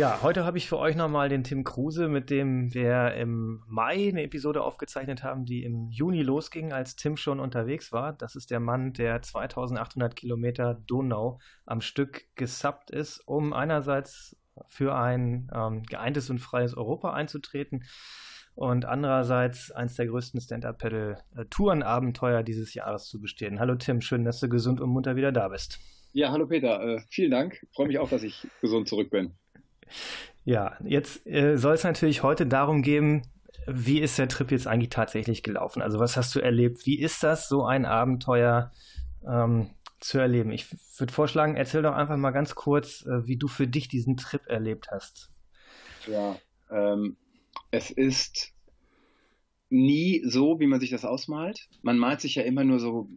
Ja, heute habe ich für euch nochmal den Tim Kruse, mit dem wir im Mai eine Episode aufgezeichnet haben, die im Juni losging, als Tim schon unterwegs war. Das ist der Mann, der 2800 Kilometer Donau am Stück gesubbt ist, um einerseits für ein ähm, geeintes und freies Europa einzutreten und andererseits eins der größten Stand-Up-Pedal-Tourenabenteuer dieses Jahres zu bestehen. Hallo Tim, schön, dass du gesund und munter wieder da bist. Ja, hallo Peter, äh, vielen Dank. Freue mich auch, dass ich gesund zurück bin. Ja, jetzt äh, soll es natürlich heute darum gehen, wie ist der Trip jetzt eigentlich tatsächlich gelaufen? Also was hast du erlebt? Wie ist das, so ein Abenteuer ähm, zu erleben? Ich würde vorschlagen, erzähl doch einfach mal ganz kurz, äh, wie du für dich diesen Trip erlebt hast. Ja, ähm, es ist nie so, wie man sich das ausmalt. Man malt sich ja immer nur so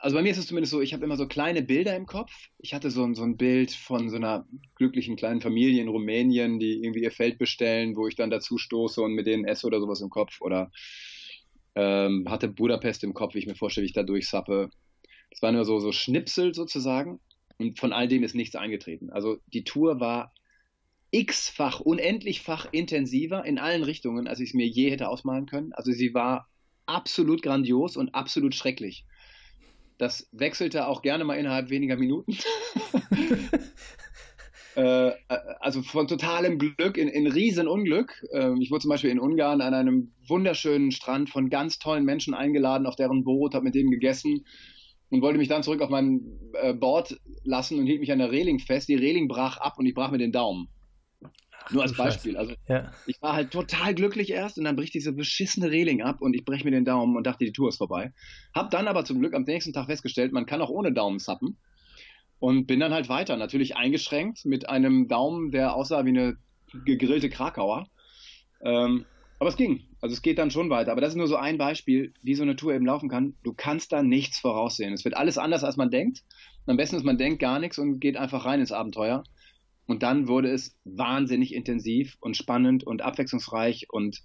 also bei mir ist es zumindest so, ich habe immer so kleine Bilder im Kopf. Ich hatte so, so ein Bild von so einer glücklichen kleinen Familie in Rumänien, die irgendwie ihr Feld bestellen, wo ich dann dazu stoße und mit denen esse oder sowas im Kopf. Oder ähm, hatte Budapest im Kopf, wie ich mir vorstelle, wie ich da durchsappe. Das waren nur so, so Schnipsel sozusagen. Und von all dem ist nichts eingetreten. Also die Tour war x-fach, unendlichfach intensiver in allen Richtungen, als ich es mir je hätte ausmalen können. Also sie war absolut grandios und absolut schrecklich. Das wechselte auch gerne mal innerhalb weniger Minuten. Äh, äh, also von totalem Glück in, in Riesenunglück. Ähm, ich wurde zum Beispiel in Ungarn an einem wunderschönen Strand von ganz tollen Menschen eingeladen auf deren Boot, habe mit denen gegessen und wollte mich dann zurück auf mein äh, Board lassen und hielt mich an der Reling fest. Die Reling brach ab und ich brach mir den Daumen. Nur als Beispiel. Also ja. ich war halt total glücklich erst und dann bricht diese beschissene Reling ab und ich breche mir den Daumen und dachte, die Tour ist vorbei. Hab dann aber zum Glück am nächsten Tag festgestellt, man kann auch ohne Daumen zappen. Und bin dann halt weiter, natürlich eingeschränkt mit einem Daumen, der aussah wie eine gegrillte Krakauer. Ähm, aber es ging. Also es geht dann schon weiter. Aber das ist nur so ein Beispiel, wie so eine Tour eben laufen kann. Du kannst da nichts voraussehen. Es wird alles anders, als man denkt. am besten ist, man denkt gar nichts und geht einfach rein ins Abenteuer. Und dann wurde es wahnsinnig intensiv und spannend und abwechslungsreich und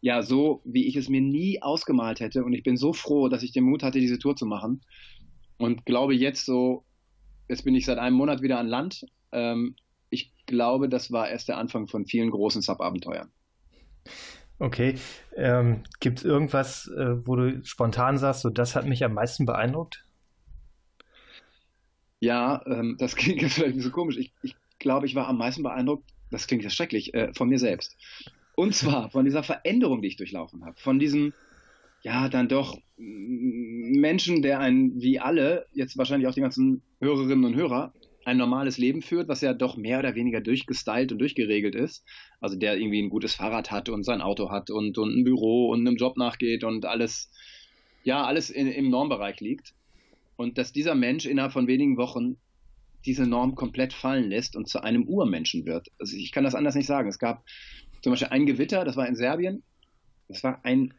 ja, so wie ich es mir nie ausgemalt hätte. Und ich bin so froh, dass ich den Mut hatte, diese Tour zu machen. Und glaube jetzt so, jetzt bin ich seit einem Monat wieder an Land. Ähm, ich glaube, das war erst der Anfang von vielen großen Sub-Abenteuern. Okay. Ähm, Gibt es irgendwas, äh, wo du spontan sagst, so das hat mich am meisten beeindruckt? Ja, ähm, das klingt jetzt vielleicht ein bisschen komisch. Ich, ich glaube ich, war am meisten beeindruckt, das klingt ja schrecklich, äh, von mir selbst. Und zwar von dieser Veränderung, die ich durchlaufen habe. Von diesem, ja, dann doch Menschen, der ein, wie alle, jetzt wahrscheinlich auch die ganzen Hörerinnen und Hörer, ein normales Leben führt, was ja doch mehr oder weniger durchgestylt und durchgeregelt ist. Also der irgendwie ein gutes Fahrrad hat und sein Auto hat und, und ein Büro und einem Job nachgeht und alles, ja, alles in, im Normbereich liegt. Und dass dieser Mensch innerhalb von wenigen Wochen diese Norm komplett fallen lässt und zu einem Urmenschen wird. Also ich kann das anders nicht sagen. Es gab zum Beispiel ein Gewitter, das war in Serbien. Das war ein,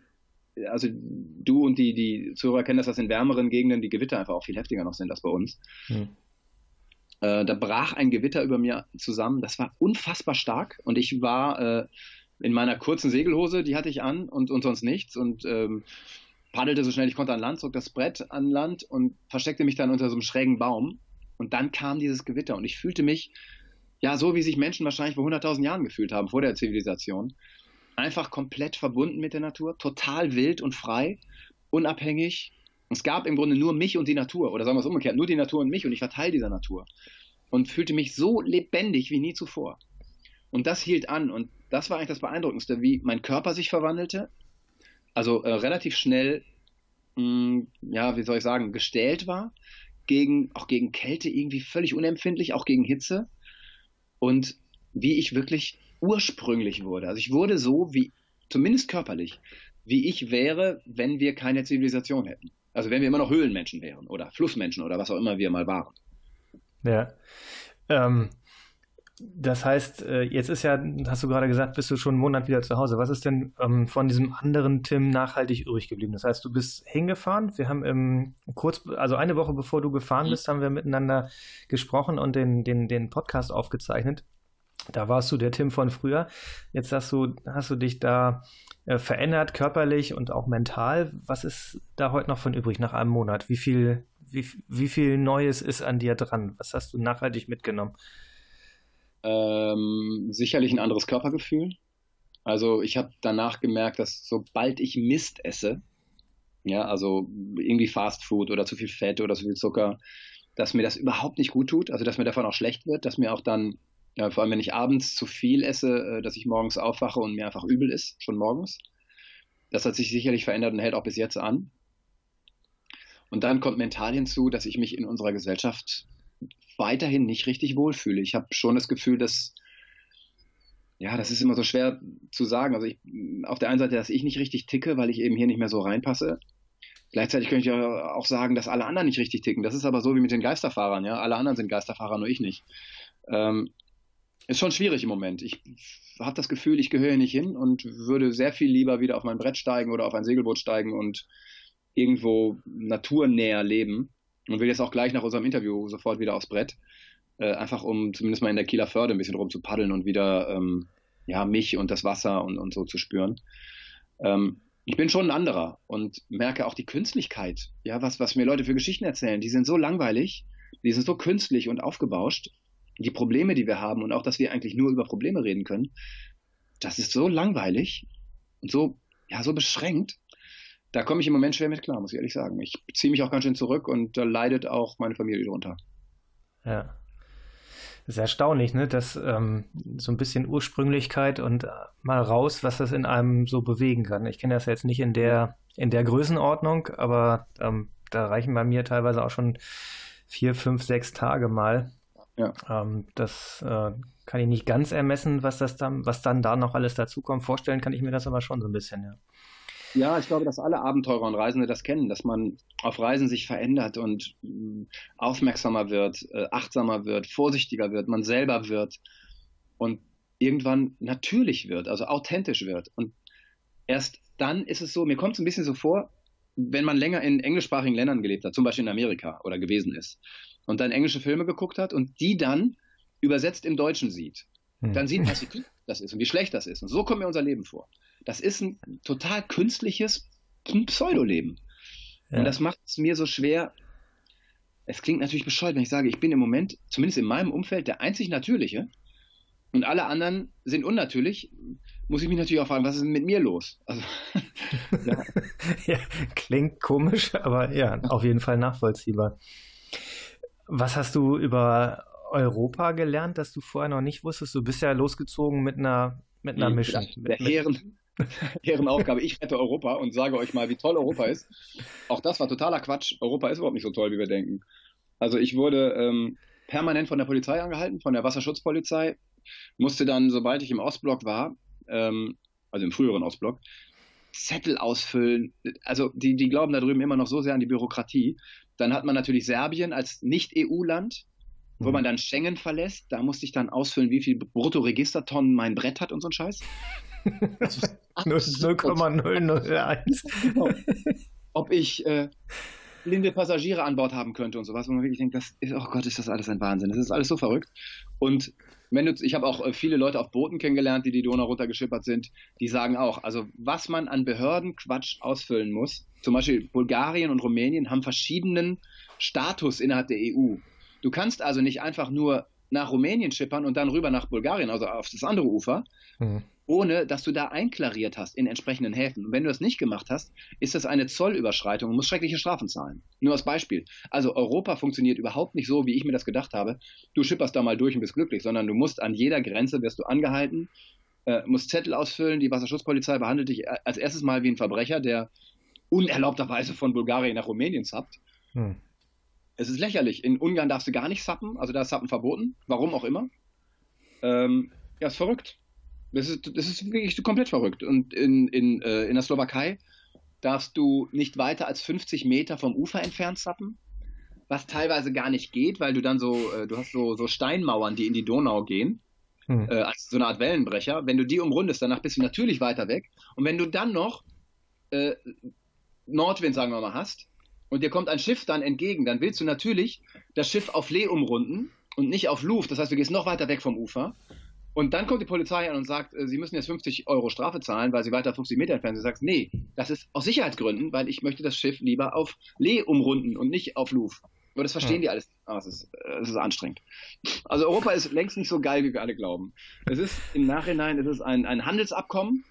also du und die, die Zuhörer kennen das, dass in wärmeren Gegenden die Gewitter einfach auch viel heftiger noch sind als bei uns. Hm. Äh, da brach ein Gewitter über mir zusammen. Das war unfassbar stark und ich war äh, in meiner kurzen Segelhose, die hatte ich an und, und sonst nichts und ähm, paddelte so schnell ich konnte an Land, zog das Brett an Land und versteckte mich dann unter so einem schrägen Baum und dann kam dieses Gewitter und ich fühlte mich, ja, so wie sich Menschen wahrscheinlich vor 100.000 Jahren gefühlt haben, vor der Zivilisation. Einfach komplett verbunden mit der Natur, total wild und frei, unabhängig. Es gab im Grunde nur mich und die Natur, oder sagen wir es umgekehrt, nur die Natur und mich und ich war Teil dieser Natur. Und fühlte mich so lebendig wie nie zuvor. Und das hielt an und das war eigentlich das Beeindruckendste, wie mein Körper sich verwandelte. Also äh, relativ schnell, mh, mm, ja, wie soll ich sagen, gestählt war gegen, auch gegen Kälte irgendwie völlig unempfindlich, auch gegen Hitze. Und wie ich wirklich ursprünglich wurde. Also ich wurde so wie, zumindest körperlich, wie ich wäre, wenn wir keine Zivilisation hätten. Also wenn wir immer noch Höhlenmenschen wären oder Flussmenschen oder was auch immer wir mal waren. Ja. Ähm, Das heißt, äh, jetzt ist ja, hast du gerade gesagt, bist du schon einen Monat wieder zu Hause. Was ist denn ähm, von diesem anderen Tim nachhaltig übrig geblieben? Das heißt, du bist hingefahren. Wir haben im kurz, also eine Woche bevor du gefahren bist, haben wir miteinander gesprochen und den, den, den Podcast aufgezeichnet. Da warst du der Tim von früher. Jetzt hast du, hast du dich da äh, verändert, körperlich und auch mental. Was ist da heute noch von übrig nach einem Monat? Wie viel, wie, wie viel Neues ist an dir dran? Was hast du nachhaltig mitgenommen? Ähm, sicherlich ein anderes Körpergefühl. Also ich habe danach gemerkt, dass sobald ich Mist esse, ja, also irgendwie Fast Food oder zu viel Fett oder zu viel Zucker, dass mir das überhaupt nicht gut tut, also dass mir davon auch schlecht wird, dass mir auch dann, ja, vor allem wenn ich abends zu viel esse, äh, dass ich morgens aufwache und mir einfach übel ist, schon morgens. Das hat sich sicherlich verändert und hält auch bis jetzt an. Und dann kommt mental hinzu, dass ich mich in unserer Gesellschaft weiterhin nicht richtig wohlfühle. Ich habe schon das Gefühl, dass, ja, das ist immer so schwer zu sagen. Also ich, auf der einen Seite, dass ich nicht richtig ticke, weil ich eben hier nicht mehr so reinpasse. Gleichzeitig könnte ich auch sagen, dass alle anderen nicht richtig ticken. Das ist aber so wie mit den Geisterfahrern, ja. Alle anderen sind Geisterfahrer, nur ich nicht. Ähm, ist schon schwierig im Moment. Ich habe das Gefühl, ich gehöre nicht hin und würde sehr viel lieber wieder auf mein Brett steigen oder auf ein Segelboot steigen und irgendwo naturnäher leben und will jetzt auch gleich nach unserem Interview sofort wieder aufs Brett, äh, einfach um zumindest mal in der Kieler Förde ein bisschen rum zu paddeln und wieder ähm, ja, mich und das Wasser und, und so zu spüren. Ähm, ich bin schon ein anderer und merke auch die Künstlichkeit, ja, was, was mir Leute für Geschichten erzählen, die sind so langweilig, die sind so künstlich und aufgebauscht. Die Probleme, die wir haben und auch, dass wir eigentlich nur über Probleme reden können, das ist so langweilig und so, ja, so beschränkt, da komme ich im Moment schwer mit klar, muss ich ehrlich sagen. Ich ziehe mich auch ganz schön zurück und da leidet auch meine Familie drunter. Ja. Das ist erstaunlich, ne? dass ähm, so ein bisschen Ursprünglichkeit und äh, mal raus, was das in einem so bewegen kann. Ich kenne das jetzt nicht in der, in der Größenordnung, aber ähm, da reichen bei mir teilweise auch schon vier, fünf, sechs Tage mal. Ja. Ähm, das äh, kann ich nicht ganz ermessen, was das dann, was dann da noch alles dazukommt. Vorstellen kann ich mir das aber schon so ein bisschen, ja. Ja, ich glaube, dass alle Abenteurer und Reisende das kennen, dass man auf Reisen sich verändert und mm, aufmerksamer wird, äh, achtsamer wird, vorsichtiger wird, man selber wird und irgendwann natürlich wird, also authentisch wird. Und erst dann ist es so, mir kommt es ein bisschen so vor, wenn man länger in englischsprachigen Ländern gelebt hat, zum Beispiel in Amerika oder gewesen ist, und dann englische Filme geguckt hat und die dann übersetzt im Deutschen sieht, hm. dann sieht man, wie gut das ist und wie schlecht das ist. Und so kommt mir unser Leben vor. Das ist ein total künstliches Pseudoleben. Ja. Und das macht es mir so schwer. Es klingt natürlich bescheuert, wenn ich sage, ich bin im Moment, zumindest in meinem Umfeld, der einzig Natürliche und alle anderen sind unnatürlich, muss ich mich natürlich auch fragen, was ist denn mit mir los? Also, ja. ja, klingt komisch, aber ja, auf jeden Fall nachvollziehbar. Was hast du über Europa gelernt, das du vorher noch nicht wusstest? Du bist ja losgezogen mit einer, mit einer Mission. Der Herren, Ehrenaufgabe. Ich rette Europa und sage euch mal, wie toll Europa ist. Auch das war totaler Quatsch. Europa ist überhaupt nicht so toll, wie wir denken. Also ich wurde ähm, permanent von der Polizei angehalten, von der Wasserschutzpolizei, musste dann, sobald ich im Ostblock war, ähm, also im früheren Ostblock, Zettel ausfüllen. Also die, die glauben da drüben immer noch so sehr an die Bürokratie. Dann hat man natürlich Serbien als Nicht-EU-Land, wo mhm. man dann Schengen verlässt. Da musste ich dann ausfüllen, wie viel Bruttoregistertonnen mein Brett hat und so ein Scheiß. 0,001. Ob ich äh, blinde Passagiere an Bord haben könnte und sowas, wo man wirklich denkt, das ist, oh Gott, ist das alles ein Wahnsinn. Das ist alles so verrückt. Und wenn du, ich habe auch äh, viele Leute auf Booten kennengelernt, die die Donau runtergeschippert sind, die sagen auch, also was man an Behördenquatsch ausfüllen muss, zum Beispiel Bulgarien und Rumänien haben verschiedenen Status innerhalb der EU. Du kannst also nicht einfach nur nach Rumänien schippern und dann rüber nach Bulgarien, also auf das andere Ufer, mhm ohne dass du da einklariert hast in entsprechenden Häfen. Und wenn du das nicht gemacht hast, ist das eine Zollüberschreitung und musst schreckliche Strafen zahlen. Nur als Beispiel. Also Europa funktioniert überhaupt nicht so, wie ich mir das gedacht habe. Du schipperst da mal durch und bist glücklich, sondern du musst an jeder Grenze, wirst du angehalten, äh, musst Zettel ausfüllen, die Wasserschutzpolizei behandelt dich als erstes mal wie ein Verbrecher, der unerlaubterweise von Bulgarien nach Rumänien zappt. Hm. Es ist lächerlich. In Ungarn darfst du gar nicht sappen, also da ist Sappen verboten, warum auch immer. Ähm, ja, ist verrückt. Das ist, das ist wirklich komplett verrückt. Und in, in, äh, in der Slowakei darfst du nicht weiter als 50 Meter vom Ufer entfernt zappen, was teilweise gar nicht geht, weil du dann so, äh, du hast so, so Steinmauern, die in die Donau gehen. hm. äh, als so eine Art Wellenbrecher. Wenn du die umrundest, danach bist du natürlich weiter weg. Und wenn du dann noch äh, Nordwind, sagen wir mal, hast und dir kommt ein Schiff dann entgegen, dann willst du natürlich das Schiff auf Lee umrunden und nicht auf Luft. Das heißt, du gehst noch weiter weg vom Ufer. Und dann kommt die Polizei an und sagt, äh, sie müssen jetzt 50 Euro Strafe zahlen, weil sie weiter 50 Meter entfernt sind. Du sagst, nee, das ist aus Sicherheitsgründen, weil ich möchte das Schiff lieber auf Lee umrunden und nicht auf Luft. Aber das verstehen ja. die alles. Ah, es, ist, es ist anstrengend. Also Europa ist längst nicht so geil, wie wir alle glauben. Es ist im Nachhinein, es ist ein, ein Handelsabkommen,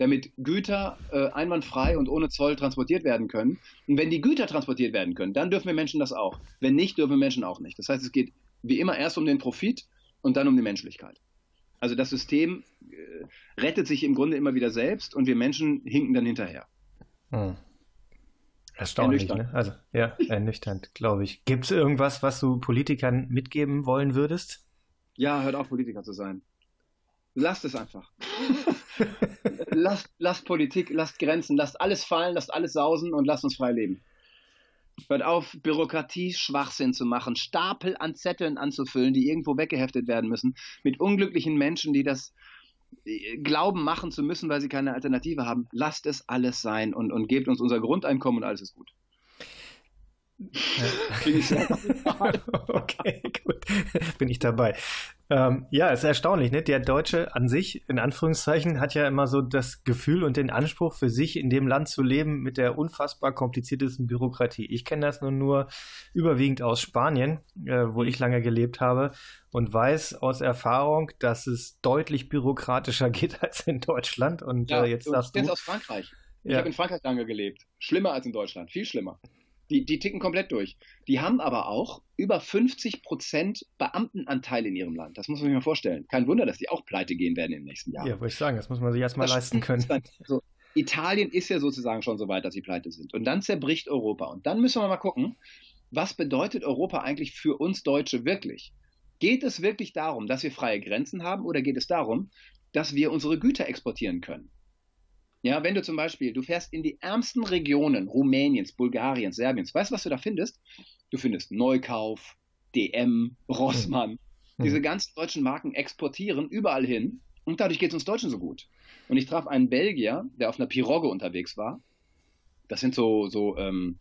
damit Güter äh, einwandfrei und ohne Zoll transportiert werden können. Und wenn die Güter transportiert werden können, dann dürfen wir Menschen das auch. Wenn nicht, dürfen wir Menschen auch nicht. Das heißt, es geht wie immer erst um den Profit und dann um die Menschlichkeit. Also das System äh, rettet sich im Grunde immer wieder selbst und wir Menschen hinken dann hinterher. Hm. Erstaunlich, ne? Also, ja, ernüchternd, glaube ich. Gibt es irgendwas, was du Politikern mitgeben wollen würdest? Ja, hört auf, Politiker zu sein. Lasst es einfach. lasst, lasst Politik, lasst Grenzen, lasst alles fallen, lasst alles sausen und lasst uns frei leben. Hört auf, Bürokratie Schwachsinn zu machen, Stapel an Zetteln anzufüllen, die irgendwo weggeheftet werden müssen, mit unglücklichen Menschen, die das äh, glauben machen zu müssen, weil sie keine Alternative haben. Lasst es alles sein und, und gebt uns unser Grundeinkommen und alles ist gut. okay, gut. Bin ich dabei. Ähm, ja, ist erstaunlich, ne? Der Deutsche an sich, in Anführungszeichen, hat ja immer so das Gefühl und den Anspruch für sich, in dem Land zu leben mit der unfassbar kompliziertesten Bürokratie. Ich kenne das nur, nur überwiegend aus Spanien, äh, wo ich lange gelebt habe und weiß aus Erfahrung, dass es deutlich bürokratischer geht als in Deutschland. Und ja, äh, jetzt du darfst du. aus Frankreich. Ich ja. habe in Frankreich lange gelebt. Schlimmer als in Deutschland, viel schlimmer. Die, die ticken komplett durch. Die haben aber auch über 50 Prozent Beamtenanteil in ihrem Land. Das muss man sich mal vorstellen. Kein Wunder, dass die auch pleite gehen werden in den nächsten Jahren. Ja, wollte ich sagen, das muss man sich erstmal leisten können. Also, Italien ist ja sozusagen schon so weit, dass sie pleite sind. Und dann zerbricht Europa. Und dann müssen wir mal gucken, was bedeutet Europa eigentlich für uns Deutsche wirklich? Geht es wirklich darum, dass wir freie Grenzen haben oder geht es darum, dass wir unsere Güter exportieren können? Ja, wenn du zum Beispiel, du fährst in die ärmsten Regionen Rumäniens, Bulgariens, Serbiens, weißt du, was du da findest? Du findest Neukauf, DM, Rossmann. Mhm. Diese ganzen deutschen Marken exportieren überall hin und dadurch geht es uns Deutschen so gut. Und ich traf einen Belgier, der auf einer Pirogge unterwegs war. Das sind so, so ähm,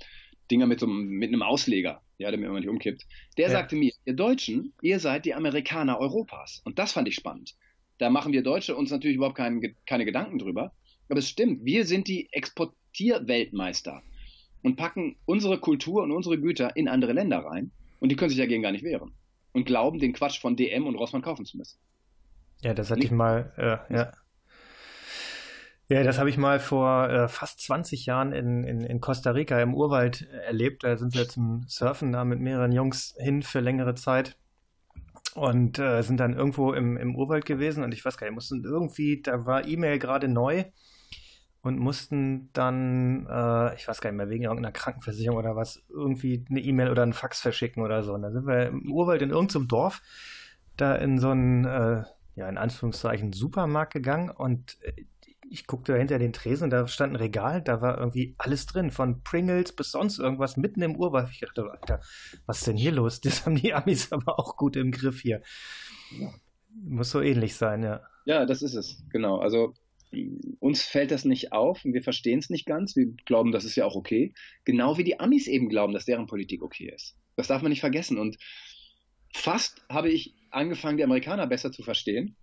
Dinger mit, so, mit einem Ausleger, ja, der mir immer nicht umkippt. Der ja. sagte mir, ihr Deutschen, ihr seid die Amerikaner Europas. Und das fand ich spannend. Da machen wir Deutsche uns natürlich überhaupt kein, keine Gedanken drüber. Aber es stimmt, wir sind die Exportierweltmeister und packen unsere Kultur und unsere Güter in andere Länder rein und die können sich dagegen gar nicht wehren und glauben, den Quatsch von DM und Rossmann kaufen zu müssen. Ja, das hatte ich mal, äh, ja. Ja, das habe ich mal vor äh, fast 20 Jahren in, in, in Costa Rica im Urwald erlebt. Da sind wir zum Surfen da mit mehreren Jungs hin für längere Zeit und äh, sind dann irgendwo im, im Urwald gewesen und ich weiß gar nicht, mussten irgendwie, da war E-Mail gerade neu und mussten dann, äh, ich weiß gar nicht mehr, wegen irgendeiner Krankenversicherung oder was, irgendwie eine E-Mail oder einen Fax verschicken oder so. Und dann sind wir im Urwald in irgendeinem Dorf da in so einen, äh, ja, in Anführungszeichen, Supermarkt gegangen und äh, ich guckte hinter den Tresen und da stand ein Regal, da war irgendwie alles drin, von Pringles bis sonst irgendwas mitten im Urwald. Ich dachte, Alter, was ist denn hier los? Das haben die Amis aber auch gut im Griff hier. Muss so ähnlich sein, ja. Ja, das ist es, genau. Also uns fällt das nicht auf und wir verstehen es nicht ganz. Wir glauben, das ist ja auch okay. Genau wie die Amis eben glauben, dass deren Politik okay ist. Das darf man nicht vergessen. Und fast habe ich angefangen, die Amerikaner besser zu verstehen,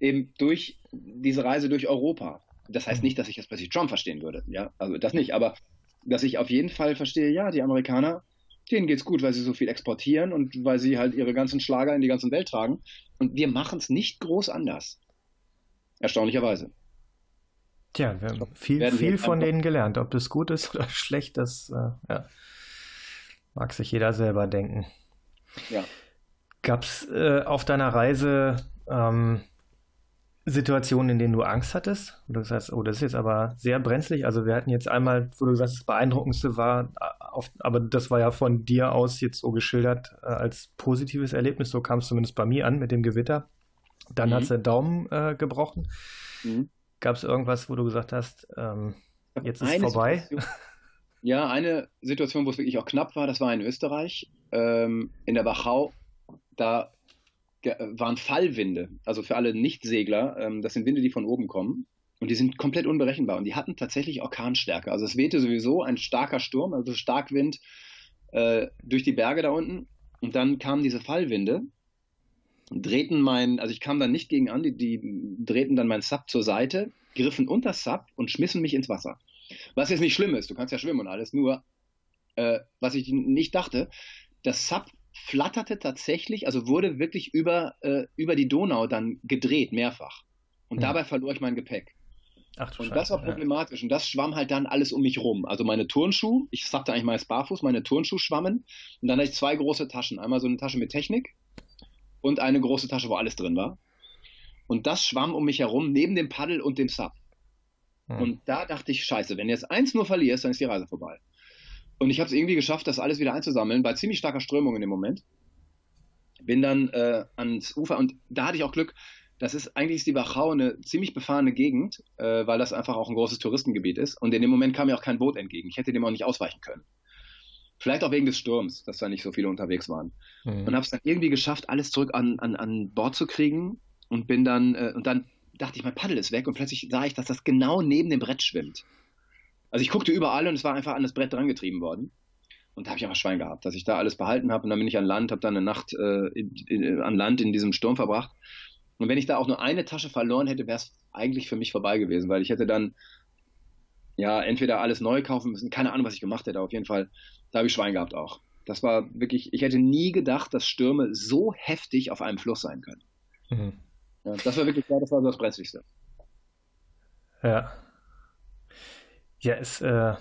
eben durch diese Reise durch Europa. Das heißt nicht, dass ich jetzt plötzlich Trump verstehen würde. Ja, also das nicht. Aber dass ich auf jeden Fall verstehe, ja, die Amerikaner, denen geht's gut, weil sie so viel exportieren und weil sie halt ihre ganzen Schlager in die ganze Welt tragen. Und wir machen es nicht groß anders. Erstaunlicherweise. Tja, wir haben viel, viel von denen gelernt. Ob das gut ist oder schlecht, das äh, ja, mag sich jeder selber denken. Ja. Gab es äh, auf deiner Reise ähm, Situationen, in denen du Angst hattest? Wo du sagst, oh, das ist jetzt aber sehr brenzlig. Also wir hatten jetzt einmal, wo du sagst, das Beeindruckendste war, äh, auf, aber das war ja von dir aus jetzt so geschildert äh, als positives Erlebnis. So kam es zumindest bei mir an mit dem Gewitter. Dann mhm. hat es der Daumen äh, gebrochen. Mhm. Gab es irgendwas, wo du gesagt hast, ähm, jetzt ist es vorbei? Situation, ja, eine Situation, wo es wirklich auch knapp war, das war in Österreich, ähm, in der Wachau. Da waren Fallwinde. Also für alle Nichtsegler, ähm, das sind Winde, die von oben kommen. Und die sind komplett unberechenbar. Und die hatten tatsächlich Orkanstärke. Also es wehte sowieso ein starker Sturm, also Starkwind äh, durch die Berge da unten. Und dann kamen diese Fallwinde, drehten mein, also ich kam dann nicht gegen an, die, die drehten dann mein Sub zur Seite, griffen unter Sub und schmissen mich ins Wasser. Was jetzt nicht schlimm ist, du kannst ja schwimmen und alles, nur äh, was ich nicht dachte, das Sub flatterte tatsächlich, also wurde wirklich über, äh, über die Donau dann gedreht, mehrfach. Und hm. dabei verlor ich mein Gepäck. Ach, und Scheiße, das war problematisch. Ja. Und das schwamm halt dann alles um mich rum. Also meine Turnschuhe, ich sagte eigentlich mal barfuß, meine Turnschuhe schwammen. Und dann hatte ich zwei große Taschen. Einmal so eine Tasche mit Technik und eine große Tasche, wo alles drin war. Und das schwamm um mich herum, neben dem Paddel und dem Sub. Hm. Und da dachte ich, scheiße, wenn du jetzt eins nur verlierst, dann ist die Reise vorbei. Und ich habe es irgendwie geschafft, das alles wieder einzusammeln, bei ziemlich starker Strömung in dem Moment. Bin dann äh, ans Ufer und da hatte ich auch Glück, das ist eigentlich ist die Wachau eine ziemlich befahrene Gegend, äh, weil das einfach auch ein großes Touristengebiet ist. Und in dem Moment kam mir auch kein Boot entgegen. Ich hätte dem auch nicht ausweichen können. Vielleicht auch wegen des Sturms, dass da nicht so viele unterwegs waren. Mhm. Und habe es dann irgendwie geschafft, alles zurück an, an, an Bord zu kriegen und bin dann, äh, und dann dachte ich, mein Paddel ist weg und plötzlich sah ich, dass das genau neben dem Brett schwimmt. Also ich guckte überall und es war einfach an das Brett drangetrieben worden. Und da habe ich aber Schwein gehabt, dass ich da alles behalten habe und dann bin ich an Land, habe dann eine Nacht äh, in, in, an Land in diesem Sturm verbracht und wenn ich da auch nur eine Tasche verloren hätte, wäre es eigentlich für mich vorbei gewesen, weil ich hätte dann ja entweder alles neu kaufen müssen, keine Ahnung, was ich gemacht hätte. Auf jeden Fall, da habe ich Schwein gehabt auch. Das war wirklich, ich hätte nie gedacht, dass Stürme so heftig auf einem Fluss sein können. Mhm. Ja, das war wirklich, das war das Brenzligste. Ja. Ja, ist, äh,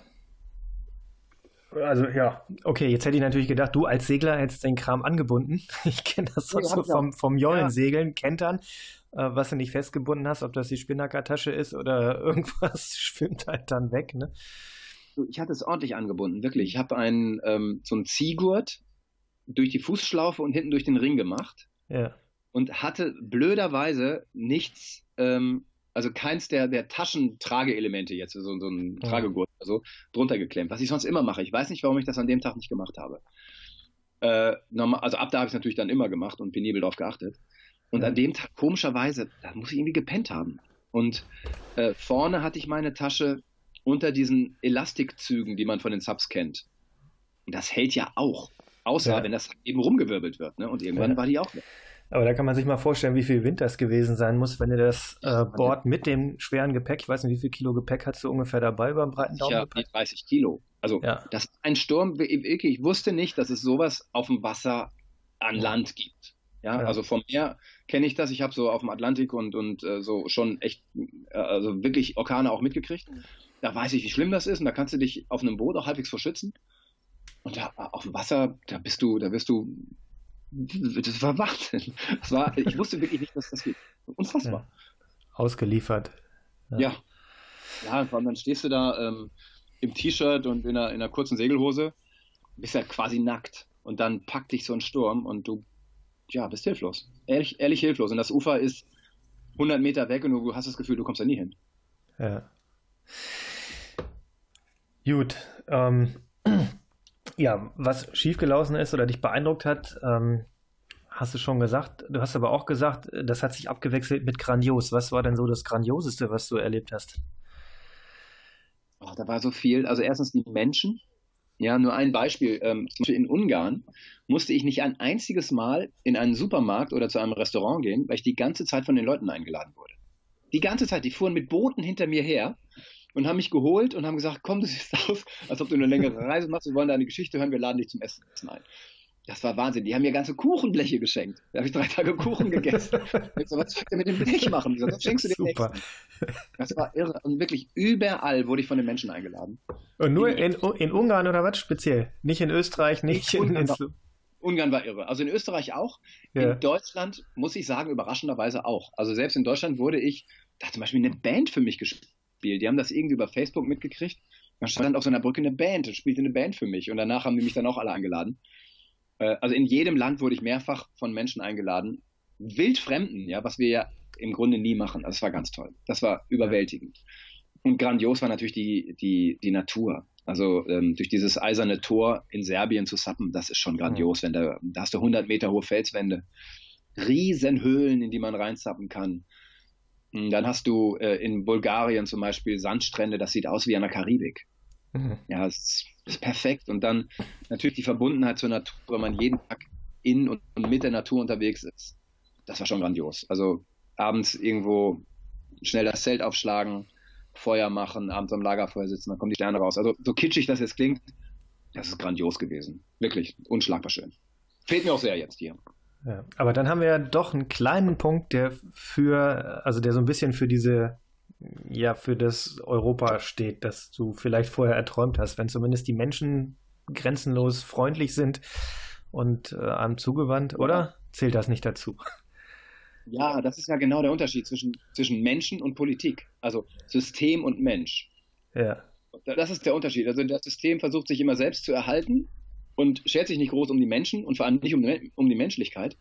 also ja, okay, jetzt hätte ich natürlich gedacht, du als Segler hättest den Kram angebunden. Ich kenne das sonst so vom, vom Jollensegeln, ja. Kentern, äh, was du nicht festgebunden hast, ob das die Spinnakertasche ist oder irgendwas, schwimmt halt dann weg, ne? Ich hatte es ordentlich angebunden, wirklich. Ich habe einen, ähm, so einen Ziehgurt durch die Fußschlaufe und hinten durch den Ring gemacht. Ja. Und hatte blöderweise nichts ähm, also keins der, der Taschentrageelemente jetzt, so, so ein ja. Tragegurt oder so, drunter geklemmt, was ich sonst immer mache. Ich weiß nicht, warum ich das an dem Tag nicht gemacht habe. Äh, normal, also ab da habe ich es natürlich dann immer gemacht und penibel darauf geachtet. Und ja. an dem Tag, komischerweise, da muss ich irgendwie gepennt haben. Und äh, vorne hatte ich meine Tasche unter diesen Elastikzügen, die man von den Subs kennt. Und das hält ja auch. Außer ja. wenn das eben rumgewirbelt wird. Ne? Und irgendwann war die auch weg. Aber da kann man sich mal vorstellen, wie viel Wind das gewesen sein muss, wenn ihr das äh, Board mit dem schweren Gepäck, ich weiß nicht, wie viel Kilo Gepäck hast du ungefähr dabei beim breiten Daumen? Ja, 30 Kilo. Also ja. das ist ein Sturm, ich wusste nicht, dass es sowas auf dem Wasser an Land gibt. Ja, ja. also vom Meer kenne ich das. Ich habe so auf dem Atlantik und, und äh, so schon echt, äh, also wirklich Orkane auch mitgekriegt. Da weiß ich, wie schlimm das ist und da kannst du dich auf einem Boot auch halbwegs verschützen. Und da auf dem Wasser, da bist du, da wirst du das war Wahnsinn. Das war, ich wusste wirklich nicht, dass das geht. Unfassbar. Ja. Ausgeliefert. Ja. Ja, ja und dann stehst du da ähm, im T-Shirt und in einer, in einer kurzen Segelhose, bist ja quasi nackt. Und dann packt dich so ein Sturm und du, ja, bist hilflos. Ehrlich, ehrlich hilflos. Und das Ufer ist 100 Meter weg und du hast das Gefühl, du kommst da nie hin. Ja. Gut. Ähm, ja, was schiefgelaufen ist oder dich beeindruckt hat, ähm, hast du schon gesagt. Du hast aber auch gesagt, das hat sich abgewechselt mit grandios. Was war denn so das Grandioseste, was du erlebt hast? Oh, da war so viel. Also erstens die Menschen. Ja, nur ein Beispiel. Ähm, zum Beispiel in Ungarn musste ich nicht ein einziges Mal in einen Supermarkt oder zu einem Restaurant gehen, weil ich die ganze Zeit von den Leuten eingeladen wurde. Die ganze Zeit. Die fuhren mit Booten hinter mir her und haben mich geholt und haben gesagt, komm, du siehst aus, als ob du eine längere Reise machst, wir wollen deine Geschichte hören, wir laden dich zum Essen ein. Das war Wahnsinn. Die haben mir ganze Kuchenbleche geschenkt. Da habe ich drei Tage Kuchen gegessen. ich so, was soll ich mit dem Blech machen? So, was schenkst du dem Super. Nächsten? Das war irre. Und wirklich überall wurde ich von den Menschen eingeladen. Und nur in, in Ungarn oder was speziell? Nicht in Österreich, nicht in, in, in Ungarn war irre. Also in Österreich auch. Ja. In Deutschland muss ich sagen, überraschenderweise auch. Also selbst in Deutschland wurde ich, da hat zum Beispiel eine Band für mich gespielt gespielt. Die haben das irgendwie über Facebook mitgekriegt. Dann stand auf so einer Brücke eine Band und spielte eine Band für mich. Und danach haben die mich dann auch alle eingeladen. Äh, also in jedem Land wurde ich mehrfach von Menschen eingeladen. Wildfremden, ja, was wir ja im Grunde nie machen. Also es war ganz toll. Das war überwältigend. Und grandios war natürlich die, die, die Natur. Also ähm, durch dieses eiserne Tor in Serbien zu sappen, das ist schon grandios. Mhm. Wenn da, da hast du 100 Meter hohe Felswände Riesenhöhlen, in die man reinzappen kann. Hm, dann hast du äh, in Bulgarien zum Beispiel Sandstrände, das sieht aus wie an der Karibik. Mhm. Ja, es ist, perfekt. Und dann natürlich die Verbundenheit zur Natur, wenn man jeden Tag in und, und mit der Natur unterwegs ist. Das war schon grandios. Also abends irgendwo schnell das Zelt aufschlagen, Feuer machen, abends am Lagerfeuer sitzen, dann kommen die Sterne raus. Also so kitschig das jetzt klingt, das ist grandios gewesen. Wirklich unschlagbar schön. Fehlt mir auch sehr jetzt hier. Ja, aber dann haben wir ja doch einen kleinen Punkt, der für, also der so ein bisschen für diese, ja, für das Europa steht, das du vielleicht vorher erträumt hast, wenn zumindest die Menschen grenzenlos freundlich sind und äh, einem zugewandt, oder? Zählt das nicht dazu? Ja, das ist ja genau der Unterschied zwischen, zwischen Menschen und Politik. Also System und Mensch. Ja. Das ist der Unterschied. Also das System versucht sich immer selbst zu erhalten und schert sich nicht groß um die Menschen und vor allem nicht um die, um die Menschlichkeit.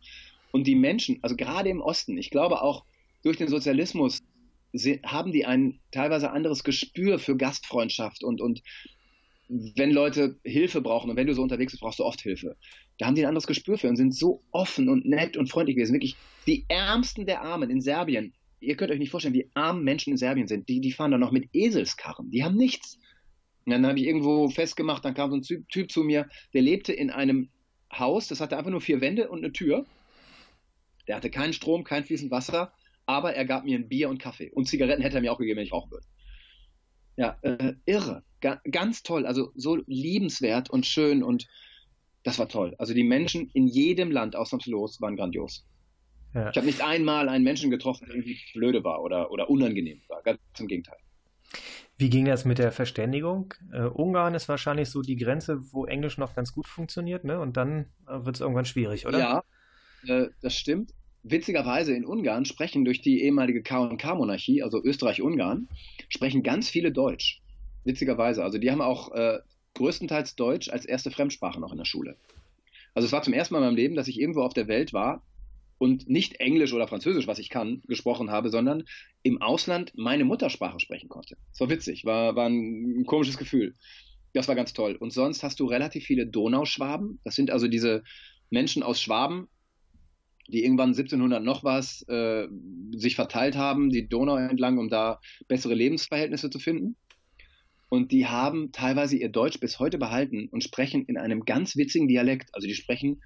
Und die Menschen, also gerade im Osten, ich glaube auch durch den Sozialismus haben die ein teilweise anderes Gespür für Gastfreundschaft und, und wenn Leute Hilfe brauchen und wenn du so unterwegs bist, brauchst du oft Hilfe. Da haben die ein anderes Gespür für und sind so offen und nett und freundlich gewesen. Wirklich die Ärmsten der Armen in Serbien. Ihr könnt euch nicht vorstellen, wie arm Menschen in Serbien sind. Die, die fahren da noch mit Eselskarren. Die haben nichts. Und dann habe ich irgendwo festgemacht, dann kam so ein Typ zu mir, der lebte in einem Haus, das hatte einfach nur vier Wände und eine Tür. Der hatte keinen Strom, kein fließend Wasser, aber er gab mir ein Bier und Kaffee. Und Zigaretten hätte er mir auch gegeben, wenn ich rauchen würde. Ja, äh, irre. Ga ganz toll. Also so liebenswert und schön und das war toll. Also die Menschen in jedem Land ausnahmslos waren grandios. Ja. Ich habe nicht einmal einen Menschen getroffen, der irgendwie blöde war oder, oder unangenehm war. Ganz im Gegenteil. Wie ging das mit der Verständigung? Äh, Ungarn ist wahrscheinlich so die Grenze, wo Englisch noch ganz gut funktioniert, ne? Und dann äh, wird es irgendwann schwierig, oder? Ja, äh, das stimmt. Witzigerweise in Ungarn sprechen durch die ehemalige K&K-Monarchie, also Österreich-Ungarn, sprechen ganz viele Deutsch. Witzigerweise. Also die haben auch äh, größtenteils Deutsch als erste Fremdsprache noch in der Schule. Also es war zum ersten Mal in meinem Leben, dass ich irgendwo auf der Welt war, und nicht Englisch oder Französisch, was ich kann, gesprochen habe, sondern im Ausland meine Muttersprache sprechen konnte. Das war witzig, war, war ein komisches Gefühl. Das war ganz toll. Und sonst hast du relativ viele Donauschwaben. Das sind also diese Menschen aus Schwaben, die irgendwann 1700 noch was äh, sich verteilt haben, die Donau entlang, um da bessere Lebensverhältnisse zu finden. Und die haben teilweise ihr Deutsch bis heute behalten und sprechen in einem ganz witzigen Dialekt. Also die sprechen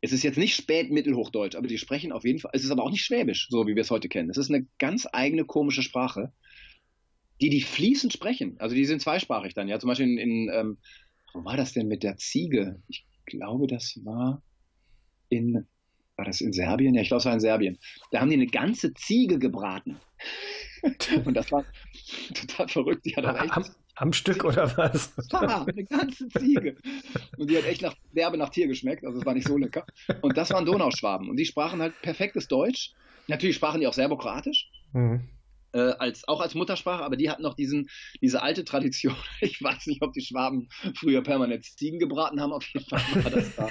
es ist jetzt nicht Spätmittelhochdeutsch, aber die sprechen auf jeden Fall, es ist aber auch nicht Schwäbisch, so wie wir es heute kennen. Es ist eine ganz eigene komische Sprache, die die fließend sprechen. Also die sind zweisprachig dann, ja. Zum Beispiel in, in ähm, wo war das denn mit der Ziege? Ich glaube, das war in, war das in Serbien? Ja, ich glaube, es war in Serbien. Da haben die eine ganze Ziege gebraten. Und das war total verrückt. Die hat auch echt, am Stück oder was? Ja, eine ganze Ziege. Und die hat echt nach Werbe nach Tier geschmeckt, also es war nicht so lecker. Und das waren Donauschwaben. Und die sprachen halt perfektes Deutsch. Natürlich sprachen die auch serbokratisch. Mhm. Äh, als, auch als Muttersprache, aber die hatten noch diesen, diese alte Tradition. Ich weiß nicht, ob die Schwaben früher permanent Ziegen gebraten haben, auf jeden Fall war das da.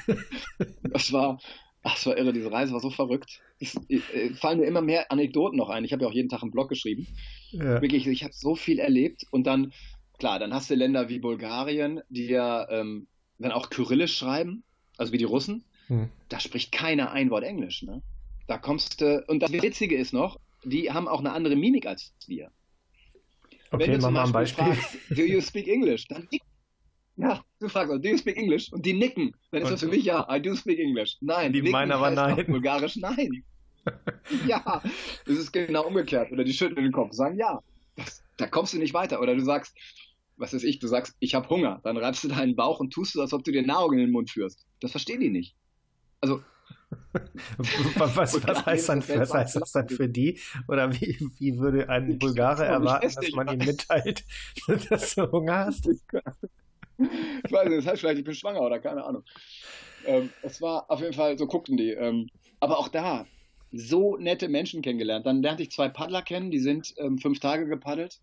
Das war, Ach, das war irre, diese Reise war so verrückt. Es, äh, fallen mir immer mehr Anekdoten noch ein. Ich habe ja auch jeden Tag einen Blog geschrieben. Ja. Wirklich, ich habe so viel erlebt und dann klar, dann hast du Länder wie Bulgarien, die ja ähm, dann auch Kyrillisch schreiben, also wie die Russen. Hm. Da spricht keiner ein Wort Englisch. Ne? Da kommst du, und das Witzige ist noch, die haben auch eine andere Mimik als wir. Okay, Wenn du mal ein Beispiel. Fragst, do you speak English? Dann ja, du fragst, do you speak English? Und die nicken. Dann ist das für mich ja, I do speak English. Nein, die meinen aber nein. Bulgarisch nein. ja, das ist genau umgekehrt. Oder die schütteln den Kopf, sagen ja. Das, da kommst du nicht weiter. Oder du sagst, was weiß ich, du sagst, ich habe Hunger, dann reibst du deinen Bauch und tust es, als ob du dir Nahrung in den Mund führst. Das verstehen die nicht. Also. was, was, was heißt dann, was heißt das dann für die? Oder wie, wie würde ein Bulgare erwarten, dass man ihm mitteilt, dass du Hunger hast? Ich weiß nicht, das heißt vielleicht, ich bin schwanger oder keine Ahnung. Ähm, es war auf jeden Fall, so guckten die. Ähm, aber auch da, so nette Menschen kennengelernt. Dann lernte ich zwei Paddler kennen, die sind ähm, fünf Tage gepaddelt